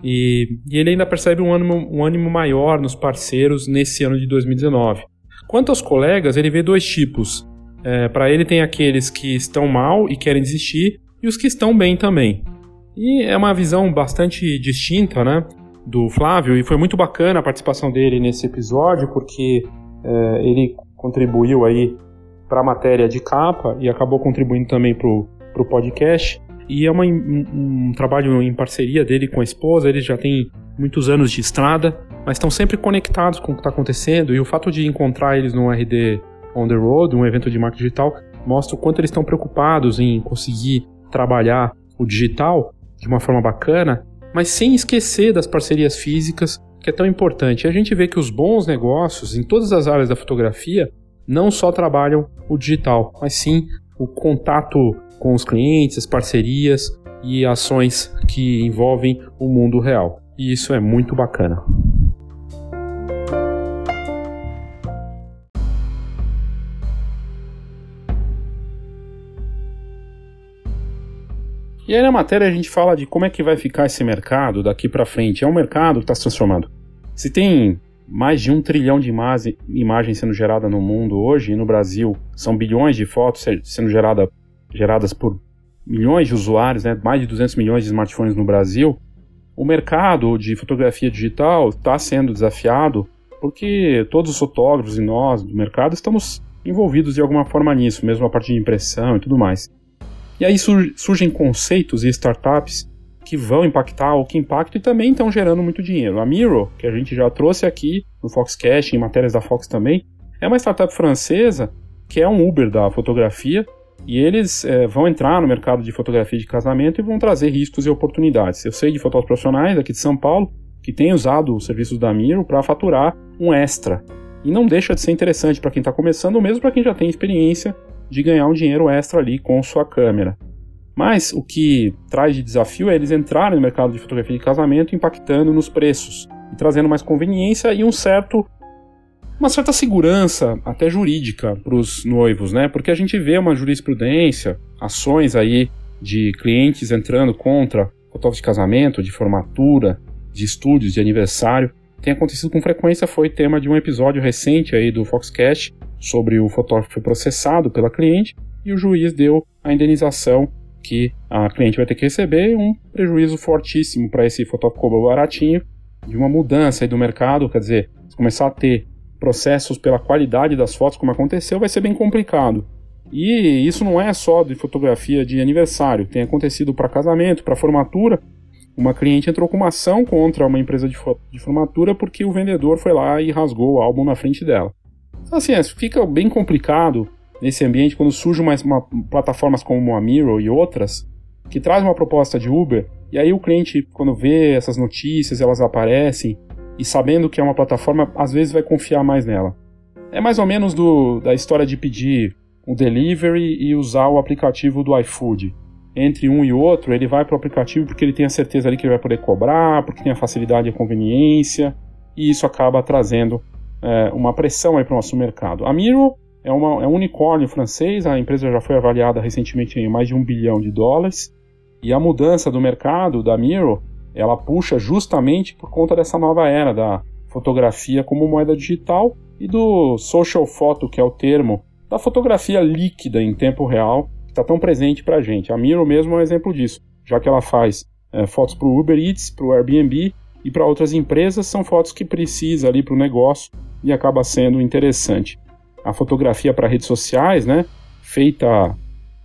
E, e ele ainda percebe um ânimo, um ânimo maior nos parceiros nesse ano de 2019. Quanto aos colegas, ele vê dois tipos. É, Para ele, tem aqueles que estão mal e querem desistir, e os que estão bem também. E é uma visão bastante distinta, né? Do Flávio, e foi muito bacana a participação dele nesse episódio, porque é, ele contribuiu aí para a matéria de capa e acabou contribuindo também para o podcast. E é uma, um, um, trabalho em parceria dele com a esposa. Eles já têm muitos anos de estrada, mas estão sempre conectados com o que está acontecendo. E o fato de encontrar eles no RD On the Road, um evento de marketing digital, mostra o quanto eles estão preocupados em conseguir trabalhar o digital de uma forma bacana, mas sem esquecer das parcerias físicas, que é tão importante. E a gente vê que os bons negócios em todas as áreas da fotografia não só trabalham o digital, mas sim o contato com os clientes, as parcerias e ações que envolvem o mundo real. E isso é muito bacana. E aí na matéria a gente fala de como é que vai ficar esse mercado daqui para frente. É um mercado que está se transformando. Se tem mais de um trilhão de imagens sendo gerada no mundo hoje, e no Brasil são bilhões de fotos sendo gerada, geradas por milhões de usuários, né? mais de 200 milhões de smartphones no Brasil, o mercado de fotografia digital está sendo desafiado porque todos os fotógrafos e nós do mercado estamos envolvidos de alguma forma nisso, mesmo a partir de impressão e tudo mais. E aí surgem conceitos e startups que vão impactar ou que impactam e também estão gerando muito dinheiro. A Miro, que a gente já trouxe aqui no Foxcast, em matérias da Fox também, é uma startup francesa que é um Uber da fotografia e eles é, vão entrar no mercado de fotografia de casamento e vão trazer riscos e oportunidades. Eu sei de fotógrafos profissionais aqui de São Paulo que têm usado os serviços da Miro para faturar um extra. E não deixa de ser interessante para quem está começando, ou mesmo para quem já tem experiência de ganhar um dinheiro extra ali com sua câmera. Mas o que traz de desafio é eles entrarem no mercado de fotografia de casamento impactando nos preços e trazendo mais conveniência e um certo uma certa segurança até jurídica para os noivos, né? Porque a gente vê uma jurisprudência, ações aí de clientes entrando contra fotógrafos de casamento, de formatura, de estúdios, de aniversário. Tem acontecido com frequência, foi tema de um episódio recente aí do Foxcast sobre o fotógrafo processado pela cliente e o juiz deu a indenização que a cliente vai ter que receber um prejuízo fortíssimo para esse fotógrafo baratinho de uma mudança do mercado, quer dizer, começar a ter processos pela qualidade das fotos, como aconteceu, vai ser bem complicado. E isso não é só de fotografia de aniversário, tem acontecido para casamento, para formatura. Uma cliente entrou com uma ação contra uma empresa de, de formatura porque o vendedor foi lá e rasgou o álbum na frente dela. Então, assim, é, fica bem complicado nesse ambiente quando surgem uma, uma, plataformas como a Miro e outras que trazem uma proposta de Uber e aí o cliente quando vê essas notícias elas aparecem e sabendo que é uma plataforma às vezes vai confiar mais nela é mais ou menos do, da história de pedir um delivery e usar o aplicativo do iFood entre um e outro ele vai para o aplicativo porque ele tem a certeza ali que ele vai poder cobrar porque tem a facilidade e a conveniência e isso acaba trazendo é, uma pressão aí para o nosso mercado a Miro é, uma, é um unicórnio francês, a empresa já foi avaliada recentemente em mais de um bilhão de dólares. E a mudança do mercado da Miro, ela puxa justamente por conta dessa nova era da fotografia como moeda digital e do social photo, que é o termo da fotografia líquida em tempo real, que está tão presente para a gente. A Miro mesmo é um exemplo disso, já que ela faz é, fotos para o Uber Eats, para o Airbnb e para outras empresas, são fotos que precisa ali para o negócio e acaba sendo interessante a fotografia para redes sociais, né, feita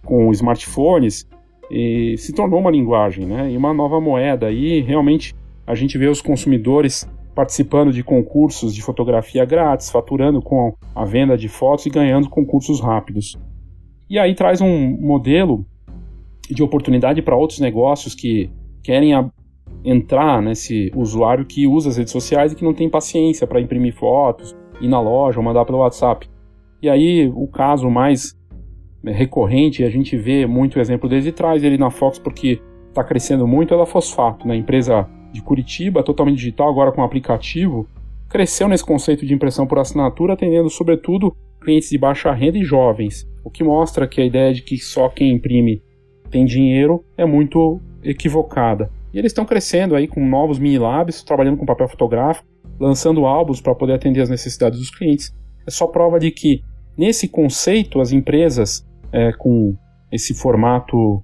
com smartphones, e se tornou uma linguagem, né, e uma nova moeda. E realmente a gente vê os consumidores participando de concursos de fotografia grátis, faturando com a venda de fotos e ganhando concursos rápidos. E aí traz um modelo de oportunidade para outros negócios que querem entrar nesse usuário que usa as redes sociais e que não tem paciência para imprimir fotos, ir na loja ou mandar pelo WhatsApp. E aí, o caso mais recorrente, a gente vê muito exemplo deles e traz ele na Fox porque está crescendo muito, é da Fosfato, né? empresa de Curitiba, totalmente digital, agora com aplicativo, cresceu nesse conceito de impressão por assinatura, atendendo sobretudo clientes de baixa renda e jovens, o que mostra que a ideia de que só quem imprime tem dinheiro é muito equivocada. E eles estão crescendo aí com novos mini labs, trabalhando com papel fotográfico, lançando álbuns para poder atender as necessidades dos clientes é só prova de que, nesse conceito, as empresas é, com esse formato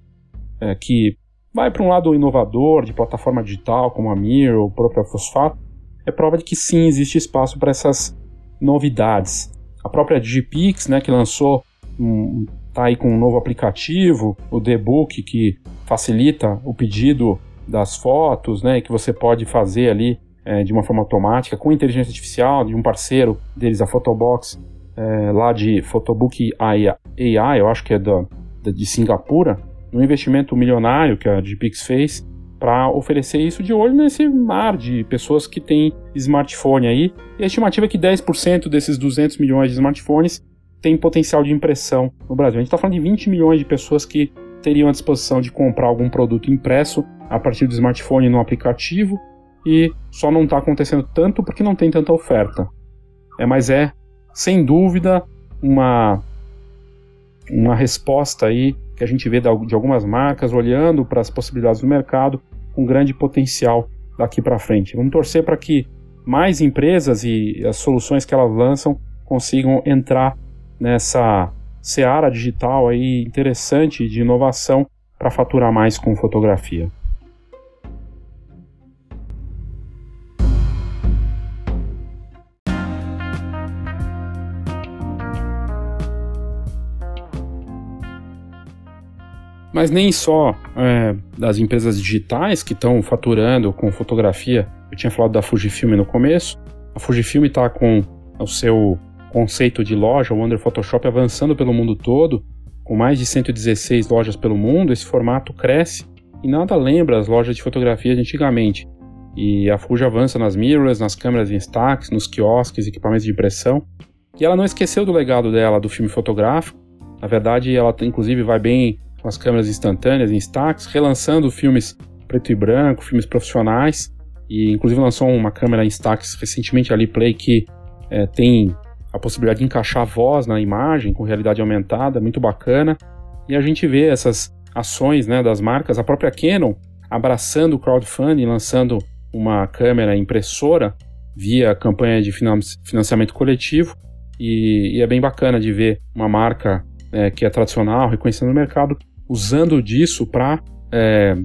é, que vai para um lado inovador, de plataforma digital, como a Mir ou o próprio Fosfato, é prova de que sim, existe espaço para essas novidades. A própria Digipix, né, que lançou, um, tá aí com um novo aplicativo, o The-Book, que facilita o pedido das fotos, né, que você pode fazer ali é, de uma forma automática, com inteligência artificial, de um parceiro deles, a Photobox, é, lá de Photobook AI, eu acho que é da, de Singapura, um investimento milionário que a Digipix fez para oferecer isso de olho nesse mar de pessoas que têm smartphone aí. E a estimativa é que 10% desses 200 milhões de smartphones tem potencial de impressão no Brasil. A gente está falando de 20 milhões de pessoas que teriam a disposição de comprar algum produto impresso a partir do smartphone no aplicativo e só não está acontecendo tanto porque não tem tanta oferta. É, mas é, sem dúvida, uma, uma resposta aí que a gente vê de algumas marcas olhando para as possibilidades do mercado com grande potencial daqui para frente. Vamos torcer para que mais empresas e as soluções que elas lançam consigam entrar nessa seara digital aí interessante de inovação para faturar mais com fotografia. Mas nem só é, das empresas digitais que estão faturando com fotografia. Eu tinha falado da Fujifilm no começo. A Fujifilm está com o seu conceito de loja, o Wonder Photoshop, avançando pelo mundo todo, com mais de 116 lojas pelo mundo. Esse formato cresce e nada lembra as lojas de fotografia de antigamente. E a Fuji avança nas mirrors, nas câmeras em stacks, nos quiosques, equipamentos de impressão. E ela não esqueceu do legado dela do filme fotográfico. Na verdade, ela inclusive vai bem com as câmeras instantâneas em stacks, relançando filmes preto e branco, filmes profissionais, e inclusive lançou uma câmera em stacks recentemente ali, Play, que é, tem a possibilidade de encaixar voz na imagem com realidade aumentada, muito bacana. E a gente vê essas ações né, das marcas, a própria Canon abraçando o crowdfunding, lançando uma câmera impressora via campanha de financiamento coletivo. E, e é bem bacana de ver uma marca é, que é tradicional, reconhecendo o mercado, usando disso para é,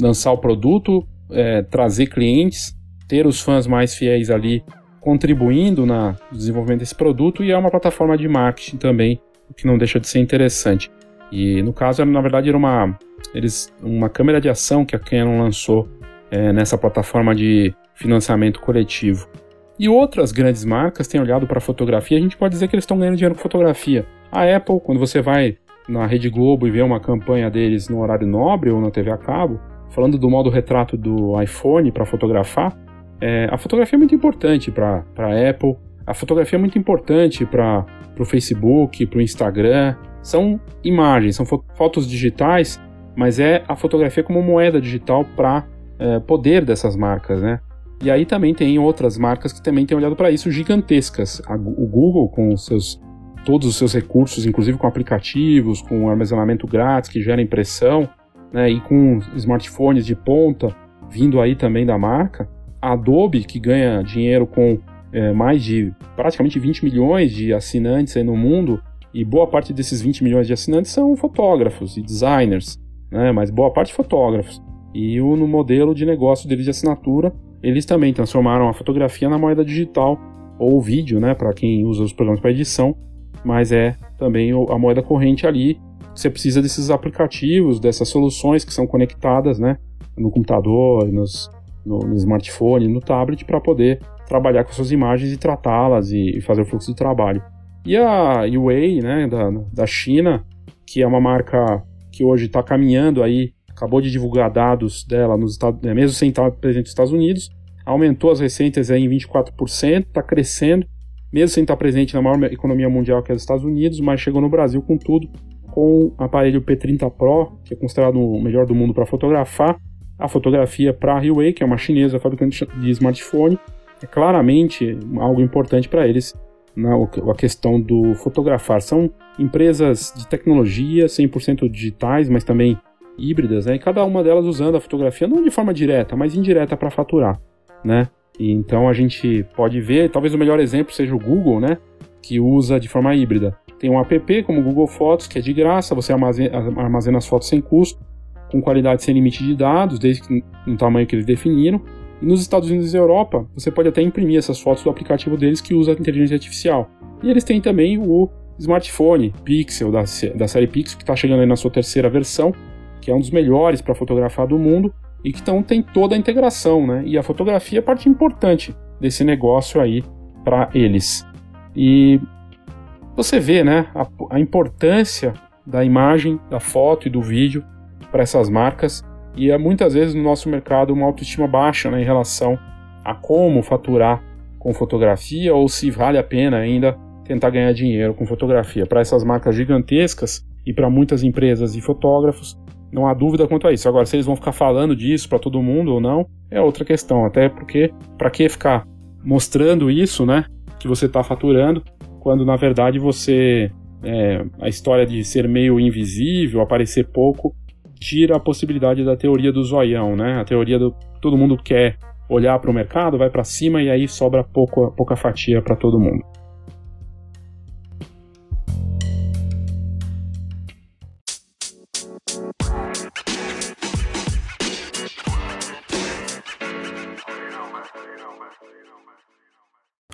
lançar o produto, é, trazer clientes, ter os fãs mais fiéis ali contribuindo no desenvolvimento desse produto e é uma plataforma de marketing também, o que não deixa de ser interessante. E no caso, na verdade, era uma, eles, uma câmera de ação que a Canon lançou é, nessa plataforma de financiamento coletivo. E outras grandes marcas têm olhado para fotografia, a gente pode dizer que eles estão ganhando dinheiro com fotografia. A Apple, quando você vai na Rede Globo e ver uma campanha deles no horário nobre ou na TV a cabo, falando do modo retrato do iPhone para fotografar, é, a fotografia é muito importante para a Apple, a fotografia é muito importante para o Facebook, para o Instagram. São imagens, são fotos digitais, mas é a fotografia como moeda digital para é, poder dessas marcas, né? E aí também tem outras marcas que também têm olhado para isso, gigantescas. A, o Google, com seus todos os seus recursos, inclusive com aplicativos, com armazenamento grátis que gera impressão, né, e com smartphones de ponta vindo aí também da marca. A Adobe, que ganha dinheiro com é, mais de praticamente 20 milhões de assinantes no mundo, e boa parte desses 20 milhões de assinantes são fotógrafos e designers, né, mas boa parte fotógrafos. E o, no modelo de negócio deles de assinatura, eles também transformaram a fotografia na moeda digital ou vídeo, né, para quem usa os programas para edição, mas é também a moeda corrente ali. Você precisa desses aplicativos, dessas soluções que são conectadas né, no computador, nos, no, no smartphone, no tablet, para poder trabalhar com suas imagens e tratá-las e, e, fazer o fluxo de trabalho. E a Huawei, né, da, da China, que é uma marca que hoje está caminhando aí, acabou de divulgar dados dela nos Estados, né, mesmo sem estar presente nos Estados Unidos, aumentou as receitas em 24%, está crescendo, mesmo sem estar presente na maior economia mundial que é os Estados Unidos, mas chegou no Brasil com tudo, com o aparelho P30 Pro, que é considerado o melhor do mundo para fotografar, a fotografia para a Huawei, que é uma chinesa fabricante de smartphone, é claramente algo importante para eles na a questão do fotografar. São empresas de tecnologia 100% digitais, mas também híbridas, né? E cada uma delas usando a fotografia não de forma direta, mas indireta para faturar, né? E então a gente pode ver, talvez o melhor exemplo seja o Google, né? Que usa de forma híbrida. Tem um app como o Google Fotos, que é de graça, você armazena, as fotos sem custo, com qualidade sem limite de dados, desde que no tamanho que eles definiram. E nos Estados Unidos e Europa, você pode até imprimir essas fotos do aplicativo deles que usa inteligência artificial. E eles têm também o smartphone Pixel da, da série Pixel, que está chegando aí na sua terceira versão, que é um dos melhores para fotografar do mundo e que então tem toda a integração, né? E a fotografia é parte importante desse negócio aí para eles. E você vê, né, a, a importância da imagem, da foto e do vídeo para essas marcas e é muitas vezes no nosso mercado uma autoestima baixa né, em relação a como faturar com fotografia ou se vale a pena ainda tentar ganhar dinheiro com fotografia. Para essas marcas gigantescas e para muitas empresas e fotógrafos, não há dúvida quanto a isso. Agora, se eles vão ficar falando disso para todo mundo ou não, é outra questão. Até porque, para que ficar mostrando isso, né? Que você está faturando, quando na verdade você. É, a história de ser meio invisível, aparecer pouco, tira a possibilidade da teoria do zoião, né? A teoria do todo mundo quer olhar para o mercado, vai para cima e aí sobra pouco, pouca fatia para todo mundo.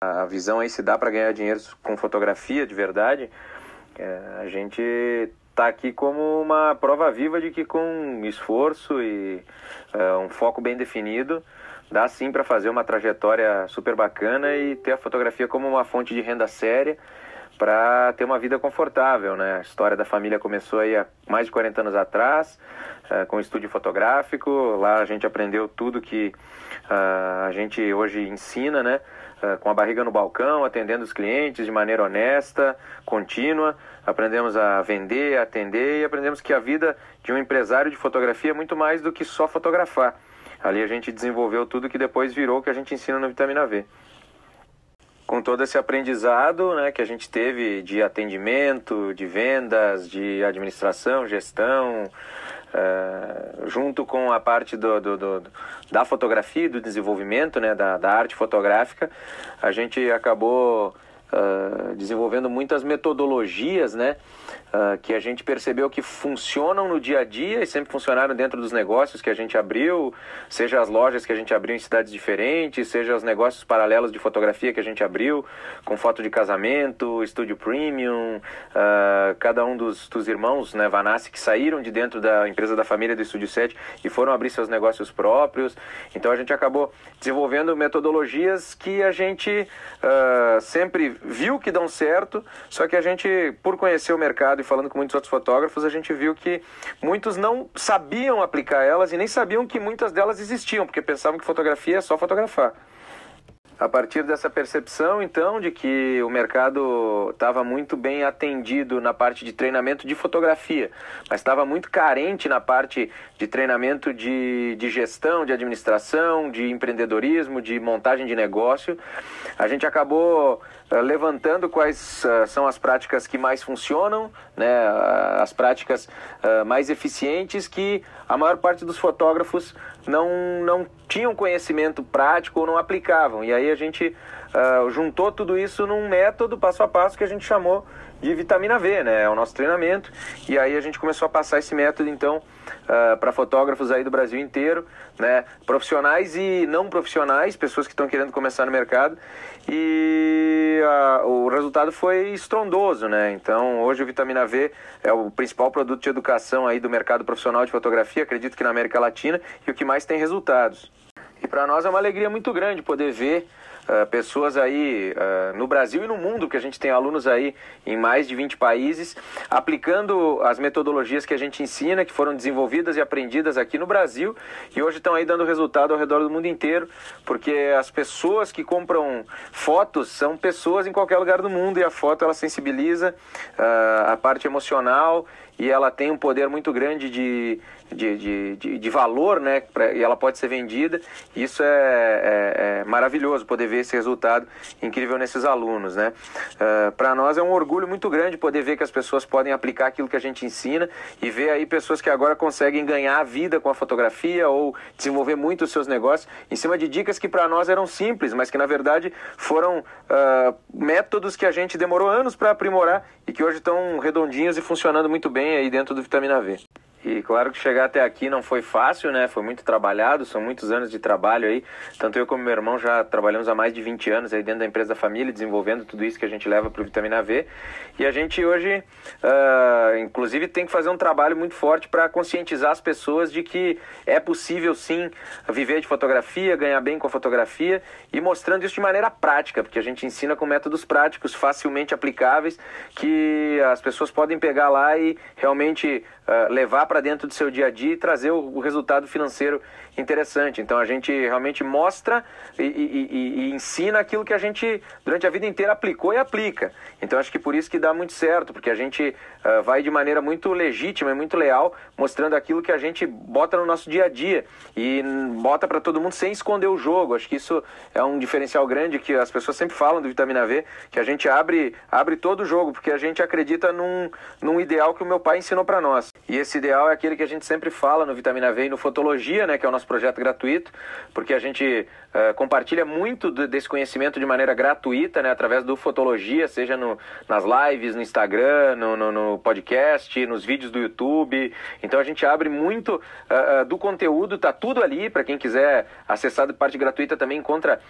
A visão aí se dá para ganhar dinheiro com fotografia de verdade, é, a gente está aqui como uma prova viva de que com esforço e é, um foco bem definido dá sim para fazer uma trajetória super bacana e ter a fotografia como uma fonte de renda séria para ter uma vida confortável, né? A história da família começou aí há mais de 40 anos atrás, é, com estúdio fotográfico. Lá a gente aprendeu tudo que uh, a gente hoje ensina, né? Eh, com a barriga no balcão, atendendo os clientes de maneira honesta, contínua. Aprendemos a vender, a atender e aprendemos que a vida de um empresário de fotografia é muito mais do que só fotografar. Ali a gente desenvolveu tudo que depois virou o que a gente ensina no Vitamina V com todo esse aprendizado né, que a gente teve de atendimento, de vendas, de administração, gestão, uh, junto com a parte do, do, do, da fotografia, do desenvolvimento né, da, da arte fotográfica, a gente acabou uh, desenvolvendo muitas metodologias, né? Uh, que a gente percebeu que funcionam no dia a dia e sempre funcionaram dentro dos negócios que a gente abriu, seja as lojas que a gente abriu em cidades diferentes, seja os negócios paralelos de fotografia que a gente abriu, com foto de casamento, estúdio premium, uh, cada um dos, dos irmãos, né, Vanassi, que saíram de dentro da empresa da família do Estúdio 7 e foram abrir seus negócios próprios. Então a gente acabou desenvolvendo metodologias que a gente uh, sempre viu que dão certo, só que a gente, por conhecer o mercado e falando com muitos outros fotógrafos, a gente viu que muitos não sabiam aplicar elas e nem sabiam que muitas delas existiam, porque pensavam que fotografia é só fotografar. A partir dessa percepção, então, de que o mercado estava muito bem atendido na parte de treinamento de fotografia, mas estava muito carente na parte de treinamento de, de gestão, de administração, de empreendedorismo, de montagem de negócio, a gente acabou uh, levantando quais uh, são as práticas que mais funcionam, né, as práticas mais eficientes que a maior parte dos fotógrafos não, não tinham conhecimento prático ou não aplicavam. E aí a gente uh, juntou tudo isso num método passo a passo que a gente chamou de vitamina V, né? É o nosso treinamento. E aí a gente começou a passar esse método, então, uh, para fotógrafos aí do Brasil inteiro, né? Profissionais e não profissionais, pessoas que estão querendo começar no mercado. E uh, o resultado foi estrondoso, né? Então, hoje o Vitamina V é o principal produto de educação aí do mercado profissional de fotografia, acredito que na América Latina, e o que mais tem resultados. E para nós é uma alegria muito grande poder ver Uh, pessoas aí uh, no Brasil e no mundo, que a gente tem alunos aí em mais de 20 países, aplicando as metodologias que a gente ensina, que foram desenvolvidas e aprendidas aqui no Brasil e hoje estão aí dando resultado ao redor do mundo inteiro, porque as pessoas que compram fotos são pessoas em qualquer lugar do mundo e a foto ela sensibiliza uh, a parte emocional e ela tem um poder muito grande de, de, de, de, de valor, né? Pra, e ela pode ser vendida. Isso é, é, é, maravilhoso poder ver esse resultado incrível nesses alunos, né? Uh, Para nós é um orgulho muito grande poder ver que as pessoas podem aplicar aquilo que a gente ensina e ver aí pessoas que agora conseguem ganhar vida com a fotografia ou desenvolver muito os seus negócios em cima de dicas que para nós eram simples, mas que na verdade foram uh, métodos que a gente demorou anos para aprimorar e que hoje estão redondinhos e funcionando muito bem aí dentro do Vitamina V. E claro que chegar até aqui não foi fácil, né? Foi muito trabalhado, são muitos anos de trabalho aí. Tanto eu como meu irmão já trabalhamos há mais de 20 anos aí dentro da empresa da família, desenvolvendo tudo isso que a gente leva para o Vitamina V. E a gente hoje, uh, inclusive, tem que fazer um trabalho muito forte para conscientizar as pessoas de que é possível sim viver de fotografia, ganhar bem com a fotografia e mostrando isso de maneira prática, porque a gente ensina com métodos práticos, facilmente aplicáveis, que as pessoas podem pegar lá e realmente uh, levar para dentro do seu dia a dia e trazer o, o, resultado financeiro interessante. Então a gente realmente mostra e, e, e, ensina aquilo que a gente durante a vida inteira aplicou e aplica. Então acho que por isso que dá muito certo, porque a gente uh, vai de maneira muito legítima e muito leal, mostrando aquilo que a gente bota no nosso dia a dia e bota para todo mundo sem esconder o jogo. Acho que isso é um diferencial grande que as pessoas sempre falam do Vitamina V, que a gente abre, abre todo o jogo, porque a gente acredita num, num ideal que o meu pai ensinou para nós. E esse ideal é aquele que a gente sempre fala no Vitamina V e no Fotologia, né, que é o nosso projeto gratuito, porque a gente uh, compartilha muito desse conhecimento de maneira gratuita, né, através do Fotologia, seja no, nas lives, no Instagram, no, no, no, podcast, nos vídeos do YouTube. Então a gente abre muito uh, uh, do conteúdo, tá tudo ali, para quem quiser acessar de parte gratuita também encontra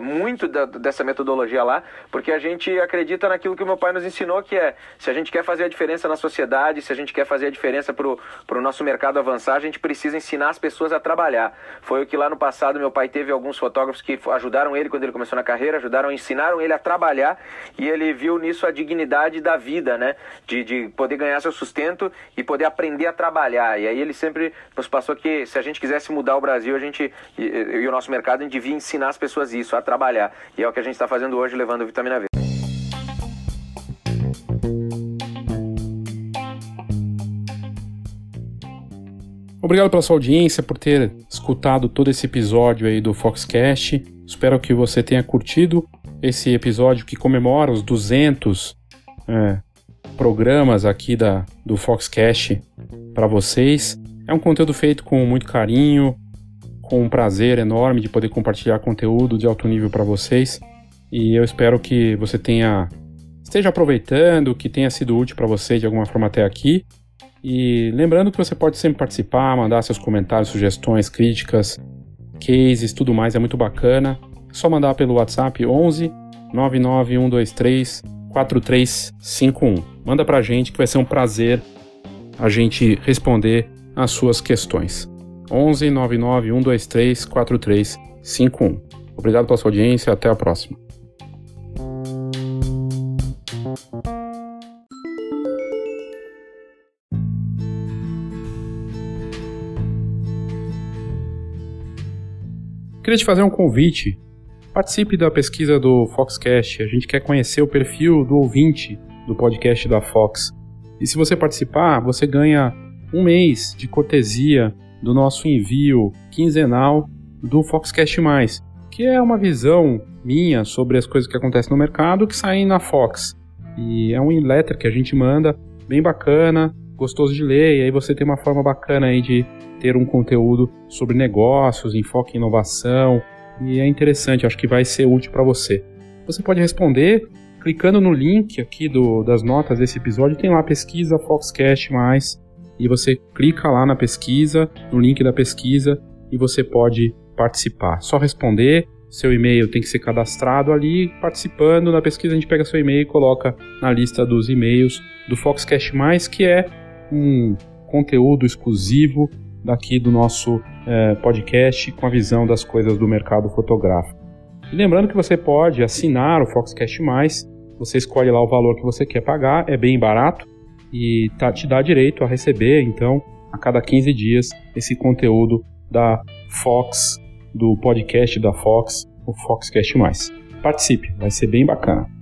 muito da, dessa metodologia lá, porque a gente acredita naquilo que o meu pai nos ensinou, que é se a gente quer fazer a diferença na sociedade, se a gente quer fazer a diferença para o nosso mercado avançar, a gente precisa ensinar as pessoas a trabalhar. Foi o que lá no passado meu pai teve alguns fotógrafos que ajudaram ele quando ele começou na carreira, ajudaram, ensinaram ele a trabalhar e ele viu nisso a dignidade da vida, né? De, de poder ganhar seu sustento e poder aprender a trabalhar. E aí ele sempre nos passou que se a gente quisesse mudar o Brasil, a gente e, e o nosso mercado, a gente devia ensinar as pessoas isso, a trabalhar. E é o que a gente está fazendo hoje, levando vitamina V.
Obrigado pela sua audiência, por ter escutado todo esse episódio aí do Foxcast. Espero que você tenha curtido esse episódio que comemora os 200 é, programas aqui da, do Foxcast para vocês. É um conteúdo feito com muito carinho, com um prazer enorme de poder compartilhar conteúdo de alto nível para vocês. E eu espero que você tenha esteja aproveitando, que tenha sido útil para você de alguma forma até aqui. E lembrando que você pode sempre participar, mandar seus comentários, sugestões, críticas, cases, tudo mais, é muito bacana. É só mandar pelo WhatsApp 11 99123 4351. Manda pra gente que vai ser um prazer a gente responder as suas questões. 11 99123 4351. Obrigado pela sua audiência, até a próxima. Queria te fazer um convite. Participe da pesquisa do Foxcast. A gente quer conhecer o perfil do ouvinte do podcast da Fox. E se você participar, você ganha um mês de cortesia do nosso envio quinzenal do Foxcast Mais, que é uma visão minha sobre as coisas que acontecem no mercado que saem na Fox. E é um letter que a gente manda, bem bacana, gostoso de ler, e aí você tem uma forma bacana aí de ter um conteúdo sobre negócios, enfoque em inovação, e é interessante, acho que vai ser útil para você. Você pode responder clicando no link aqui do, das notas desse episódio, tem lá pesquisa Foxcast mais, e você clica lá na pesquisa, no link da pesquisa, e você pode participar. Só responder, seu e-mail tem que ser cadastrado ali, participando da pesquisa a gente pega seu e-mail e coloca na lista dos e-mails do Foxcast mais, que é um conteúdo exclusivo daqui do nosso é, podcast com a visão das coisas do mercado fotográfico. E lembrando que você pode assinar o Foxcast Mais, você escolhe lá o valor que você quer pagar, é bem barato e tá, te dá direito a receber, então, a cada 15 dias, esse conteúdo da Fox, do podcast da Fox, o Foxcast Mais. Participe, vai ser bem bacana.